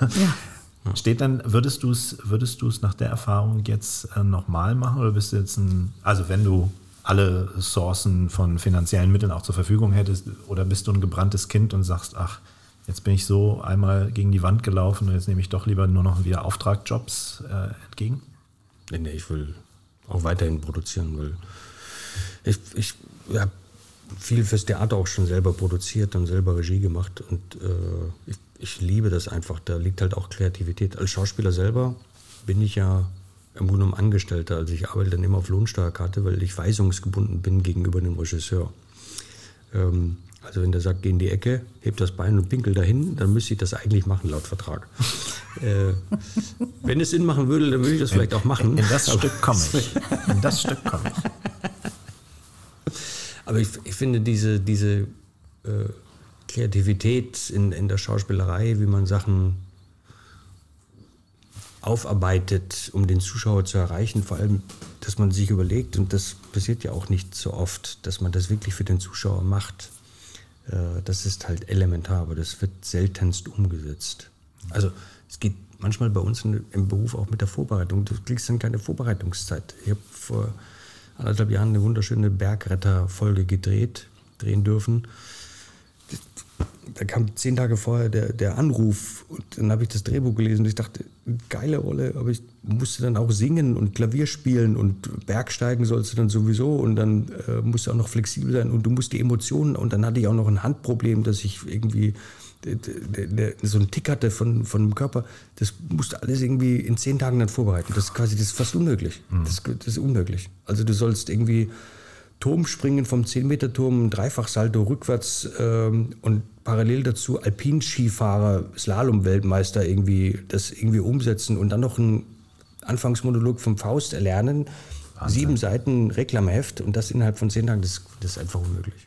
Ja. Steht dann, würdest du es würdest nach der Erfahrung jetzt äh, nochmal machen oder bist du jetzt ein, also wenn du alle Sourcen von finanziellen Mitteln auch zur Verfügung hättest, oder bist du ein gebranntes Kind und sagst, ach, jetzt bin ich so einmal gegen die Wand gelaufen und jetzt nehme ich doch lieber nur noch wieder Auftragjobs äh, entgegen? Nee, nee, ich will auch weiterhin produzieren, weil ich, ich habe viel fürs Theater auch schon selber produziert und selber Regie gemacht und äh, ich ich liebe das einfach. Da liegt halt auch Kreativität. Als Schauspieler selber bin ich ja im Grunde genommen Angestellter. Also ich arbeite dann immer auf Lohnsteuerkarte, weil ich weisungsgebunden bin gegenüber dem Regisseur. Ähm, also wenn der sagt, geh in die Ecke, heb das Bein und pinkel dahin, dann müsste ich das eigentlich machen laut Vertrag. äh, wenn es Sinn machen würde, dann würde ich das vielleicht auch machen. In das Stück komme ich. In das Stück komme ich. Aber ich, ich finde diese, diese äh, Kreativität in, in der Schauspielerei, wie man Sachen aufarbeitet, um den Zuschauer zu erreichen. Vor allem, dass man sich überlegt, und das passiert ja auch nicht so oft, dass man das wirklich für den Zuschauer macht. Äh, das ist halt elementar, aber das wird seltenst umgesetzt. Also es geht manchmal bei uns im Beruf auch mit der Vorbereitung. Du kriegst dann keine Vorbereitungszeit. Ich habe vor anderthalb Jahren eine wunderschöne Bergretter-Folge gedreht, drehen dürfen. Da kam zehn Tage vorher der, der Anruf und dann habe ich das Drehbuch gelesen und ich dachte, geile Rolle, aber ich musste dann auch singen und Klavier spielen und Bergsteigen sollst du dann sowieso und dann äh, musst du auch noch flexibel sein und du musst die Emotionen und dann hatte ich auch noch ein Handproblem, dass ich irgendwie so einen Tick hatte von, von dem Körper, das musste alles irgendwie in zehn Tagen dann vorbereiten. Das ist quasi, das ist fast unmöglich. Mhm. Das, das ist unmöglich. Also du sollst irgendwie Turmspringen vom 10-Meter-Turm, Dreifachsalto rückwärts ähm, und parallel dazu Alpinskifahrer, Slalom-Weltmeister irgendwie das irgendwie umsetzen und dann noch ein Anfangsmonolog vom Faust erlernen. Wahnsinn. Sieben Seiten Reklamheft und das innerhalb von zehn Tagen, das, das ist einfach unmöglich.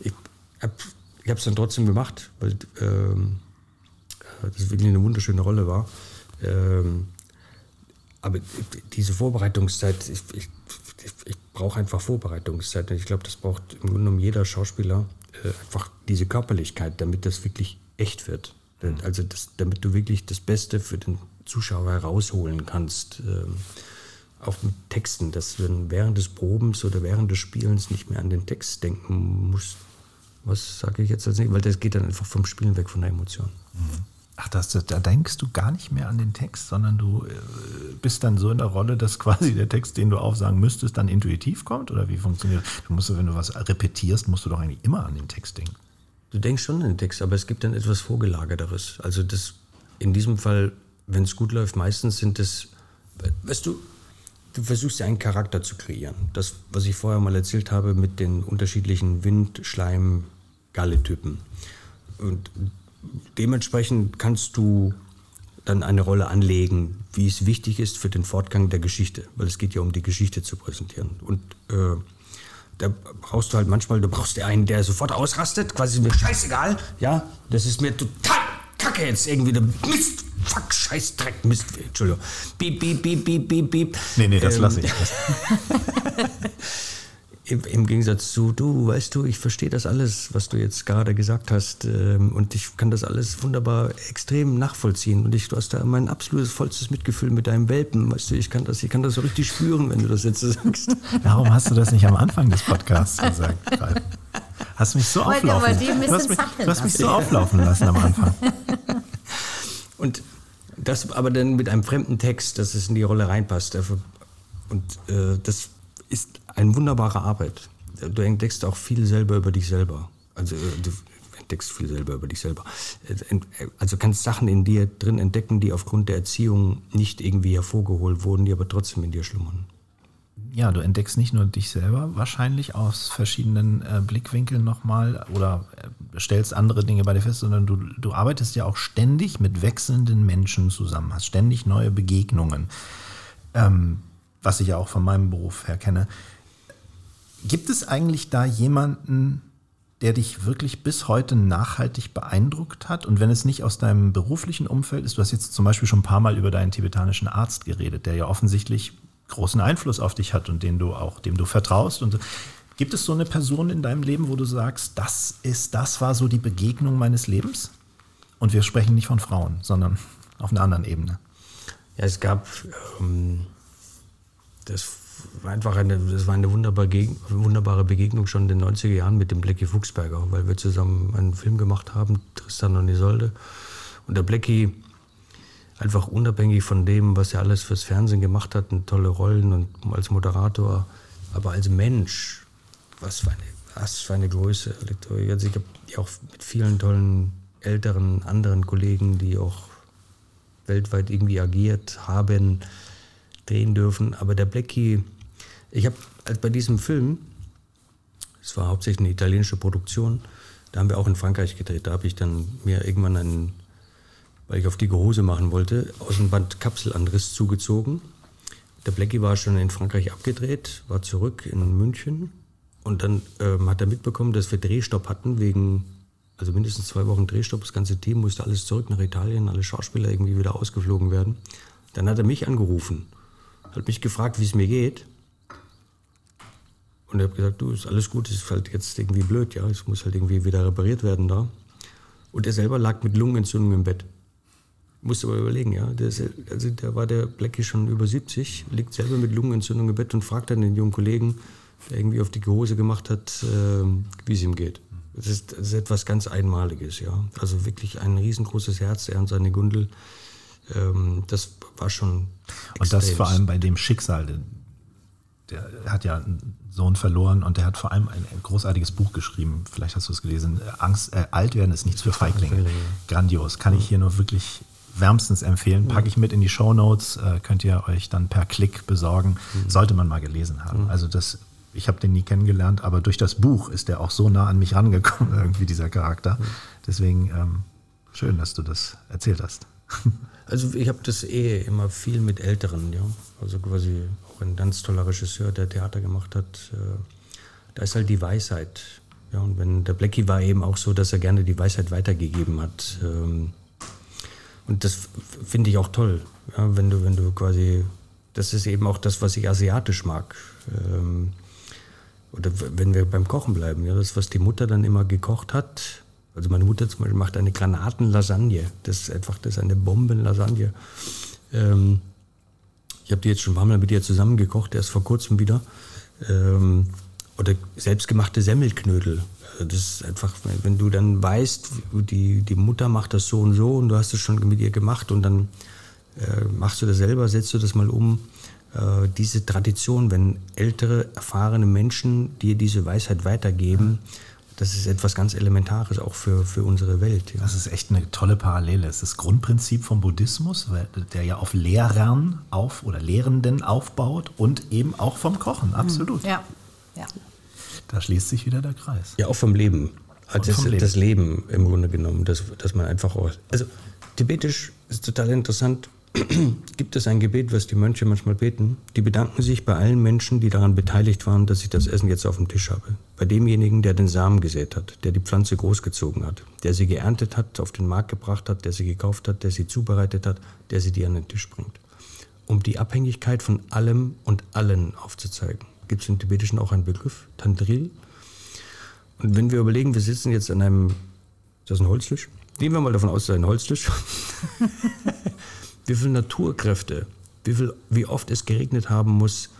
Ich habe es dann trotzdem gemacht, weil ähm, das wirklich eine wunderschöne Rolle war. Ähm, aber diese Vorbereitungszeit, ich, ich ich, ich brauche einfach Vorbereitungszeit. Ich glaube, das braucht im Grunde genommen jeder Schauspieler äh, einfach diese Körperlichkeit, damit das wirklich echt wird. Mhm. Also das, damit du wirklich das Beste für den Zuschauer herausholen kannst. Ähm, auch mit Texten, dass du während des Probens oder während des Spielens nicht mehr an den Text denken musst. Was sage ich jetzt als nicht? Weil das geht dann einfach vom Spielen weg, von der Emotion. Mhm. Ach, das, da denkst du gar nicht mehr an den Text, sondern du äh, bist dann so in der Rolle, dass quasi der Text, den du aufsagen müsstest, dann intuitiv kommt? Oder wie funktioniert das? Du musst, wenn du was repetierst, musst du doch eigentlich immer an den Text denken. Du denkst schon an den Text, aber es gibt dann etwas Vorgelagerteres. Also das in diesem Fall, wenn es gut läuft, meistens sind es, weißt du, du versuchst ja einen Charakter zu kreieren. Das, was ich vorher mal erzählt habe mit den unterschiedlichen Wind-, Schleim-, Galle-Typen. Und dementsprechend kannst du dann eine Rolle anlegen, wie es wichtig ist für den Fortgang der Geschichte, weil es geht ja um die Geschichte zu präsentieren. Und äh, da brauchst du halt manchmal, du brauchst einen, der sofort ausrastet, quasi mir scheißegal, ja, das ist mir total kacke jetzt irgendwie, der Mist, fuck, scheiß Dreck, Mist, Entschuldigung. Piep, piep, piep, piep, piep, piep. Nee, nee, das Ähm, lasse ich. Im, Im Gegensatz zu, du, weißt du, ich verstehe das alles, was du jetzt gerade gesagt hast ähm, und ich kann das alles wunderbar extrem nachvollziehen und ich, du hast da mein absolutes vollstes Mitgefühl mit deinem Welpen, weißt du, ich kann das, ich kann das so richtig spüren, wenn du das jetzt so sagst. Warum hast du das nicht am Anfang des Podcasts gesagt? Ralf? Hast mich so auflaufen. ein Du hast mich, zappeln du hast mich lassen. so auflaufen lassen am Anfang. Und das aber dann mit einem fremden Text, dass es in die Rolle reinpasst. Und äh, das ist eine wunderbare Arbeit. Du entdeckst auch viel selber über dich selber. Also äh, du entdeckst viel selber über dich selber. Äh, äh, Also kannst Sachen in dir drin entdecken, die aufgrund der Erziehung nicht irgendwie hervorgeholt wurden, die aber trotzdem in dir schlummern. Ja, du entdeckst nicht nur dich selber wahrscheinlich aus verschiedenen äh, Blickwinkeln nochmal oder äh, stellst andere Dinge bei dir fest, sondern du, du arbeitest ja auch ständig mit wechselnden Menschen zusammen, hast ständig neue Begegnungen, ähm, was ich ja auch von meinem Beruf her kenne. Gibt es eigentlich da jemanden, der dich wirklich bis heute nachhaltig beeindruckt hat? Und wenn es nicht aus deinem beruflichen Umfeld ist, du hast jetzt zum Beispiel schon ein paar Mal über deinen tibetanischen Arzt geredet, der ja offensichtlich großen Einfluss auf dich hat und den du auch, dem du vertraust. Und gibt es so eine Person in deinem Leben, wo du sagst, das ist, das war so die Begegnung meines Lebens? Und wir sprechen nicht von Frauen, sondern auf einer anderen Ebene. Ja, es gab, ähm, das war einfach eine, das war eine wunderbare, Geg wunderbare Begegnung schon in den 90er Jahren mit dem Blackie Fuchsberger, weil wir zusammen einen Film gemacht haben, Tristan und Isolde. Und der Blackie, einfach unabhängig von dem, was er alles fürs Fernsehen gemacht hat, und tolle Rollen und als Moderator, aber als Mensch, was für eine, was für eine Größe. Also ich habe ja auch mit vielen tollen älteren anderen Kollegen, die auch weltweit irgendwie agiert haben, drehen dürfen. Aber der Blackie, ich habe als bei diesem Film, es war hauptsächlich eine italienische Produktion, da haben wir auch in Frankreich gedreht. Da habe ich dann mir irgendwann einen, weil ich auf dicke Hose machen wollte, aus dem Band Kapselanriss zugezogen. Der Blackie war schon in Frankreich abgedreht, war zurück in München und dann ähm, hat er mitbekommen, dass wir Drehstopp hatten wegen, also mindestens zwei Wochen Drehstopp. Das ganze Team musste alles zurück nach Italien, alle Schauspieler irgendwie wieder ausgeflogen werden. Dann hat er mich angerufen, hat mich gefragt, wie es mir geht. Und er hat gesagt, du, ist alles gut, ist halt jetzt irgendwie blöd, ja, es muss halt irgendwie wieder repariert werden da. Und er selber lag mit Lungenentzündung im Bett. Musste aber überlegen, ja. Der, ist, also da war der Blackie schon über 70, liegt selber mit Lungenentzündung im Bett und fragt dann den jungen Kollegen, der irgendwie auf die Hose gemacht hat, ähm, wie es ihm geht. Das ist, das ist etwas ganz Einmaliges, ja. Also wirklich ein riesengroßes Herz, er und seine Gundel. Ähm, das war schon. Und das extrem. vor allem bei dem Schicksal. Der, der hat ja einen Sohn verloren und der hat vor allem ein großartiges Buch geschrieben. Vielleicht hast du es gelesen. Angst, äh, alt werden ist nichts für Feiglinge. Grandios. Kann ich hier nur wirklich wärmstens empfehlen. Packe ich mit in die Show Notes. Äh, könnt ihr euch dann per Klick besorgen. Sollte man mal gelesen haben. Also das, ich habe den nie kennengelernt, aber durch das Buch ist der auch so nah an mich rangekommen, irgendwie dieser Charakter. Deswegen ähm, schön, dass du das erzählt hast. Also ich habe das eh immer viel mit Älteren, ja. Also quasi auch ein ganz toller Regisseur, der Theater gemacht hat. Äh, da ist halt die Weisheit. Ja, und wenn der Blackie war eben auch so, dass er gerne die Weisheit weitergegeben hat. Ähm, und das finde ich auch toll. Ja, wenn du, wenn du quasi, das ist eben auch das, was ich asiatisch mag. Ähm, oder wenn wir beim Kochen bleiben, ja, das, was die Mutter dann immer gekocht hat. Also meine Mutter zum Beispiel macht eine Granatenlasagne. Das ist einfach, das ist eine Bombenlasagne. Ähm, ich habe die jetzt schon ein paar Mal mit ihr zusammen gekocht, erst vor kurzem wieder. Ähm, oder selbstgemachte Semmelknödel. Das ist einfach, wenn- du dann weißt, die, die Mutter macht das so und so und du hast es schon mit ihr gemacht und dann äh, machst du das selber, setzt du das mal um. Äh, diese Tradition, wenn ältere, erfahrene Menschen dir diese Weisheit weitergeben, das ist etwas ganz Elementares auch für, für unsere Welt. Ja. Das ist echt eine tolle Parallele. Es ist das Grundprinzip vom Buddhismus, der ja auf Lehrern auf oder Lehrenden aufbaut und eben auch vom Kochen. Absolut. Ja, ja. Da schließt sich wieder der Kreis. Ja, auch vom Leben. Also vom das, Leben. das Leben im Grunde genommen, dass, dass man einfach auch. Also tibetisch ist total interessant. gibt es ein Gebet, was die Mönche manchmal beten. Die bedanken sich bei allen Menschen, die daran beteiligt waren, dass ich das Essen jetzt auf dem Tisch habe. Bei demjenigen, der den Samen gesät hat, der die Pflanze großgezogen hat, der sie geerntet hat, auf den Markt gebracht hat, der sie gekauft hat, der sie zubereitet hat, der sie dir an den Tisch bringt. Um die Abhängigkeit von allem und allen aufzuzeigen. Gibt es im Tibetischen auch einen Begriff, Tandril. Und wenn wir überlegen, wir sitzen jetzt an einem, ist das ein Holztisch? Nehmen wir mal davon aus, es ist ein Holztisch. wie viele Naturkräfte, wie, viel, wie oft es geregnet haben muss,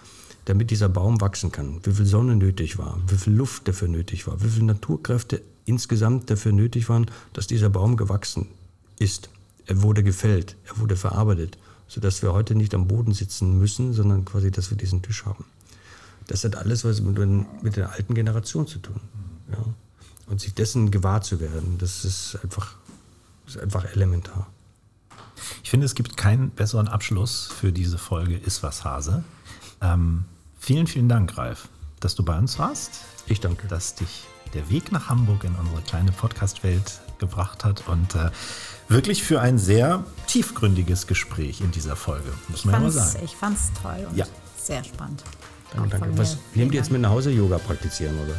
damit dieser Baum wachsen kann, wie viel Sonne nötig war, wie viel Luft dafür nötig war, wie viele Naturkräfte insgesamt dafür nötig waren, dass dieser Baum gewachsen ist. Er wurde gefällt, er wurde verarbeitet, sodass wir heute nicht am Boden sitzen müssen, sondern quasi, dass wir diesen Tisch haben. Das hat alles was mit, mit der alten Generation zu tun. Ja. Und sich dessen gewahr zu werden, das ist einfach, ist einfach elementar. Ich finde, es gibt keinen besseren Abschluss für diese Folge Ist was Hase. Ähm, vielen, vielen Dank, Ralf, dass du bei uns warst. Ich danke. Dass dich der Weg nach Hamburg in unsere kleine Podcast-Welt gebracht hat und äh, wirklich für ein sehr tiefgründiges Gespräch in dieser Folge, muss man ja mal sagen. Ich fand es toll und Ja. sehr spannend. Danke, Auch danke. Was, nehmt ihr jetzt mit nach Hause Yoga praktizieren, oder?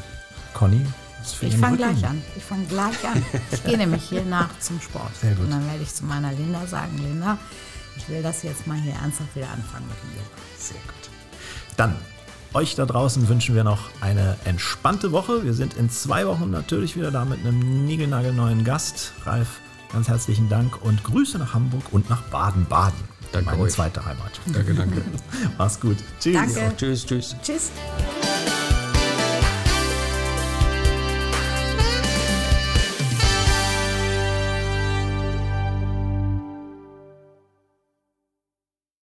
Conny, was für Ich fange gleich an. Ich fange gleich an. Ich gehe nämlich hier nach zum Sport. Sehr gut. Und dann werde ich zu meiner Linda sagen, Linda, ich will das jetzt mal hier ernsthaft wieder anfangen mit dem Yoga. Sehr gut. Dann, euch da draußen wünschen wir noch eine entspannte Woche. Wir sind in zwei Wochen natürlich wieder da mit einem niegelnagelneuen Gast. Ralf, ganz herzlichen Dank und Grüße nach Hamburg und nach Baden-Baden. Danke Meine euch. zweite Heimat. Danke, danke. Mach's gut. Tschüss. Danke. Tschüss, tschüss. Tschüss.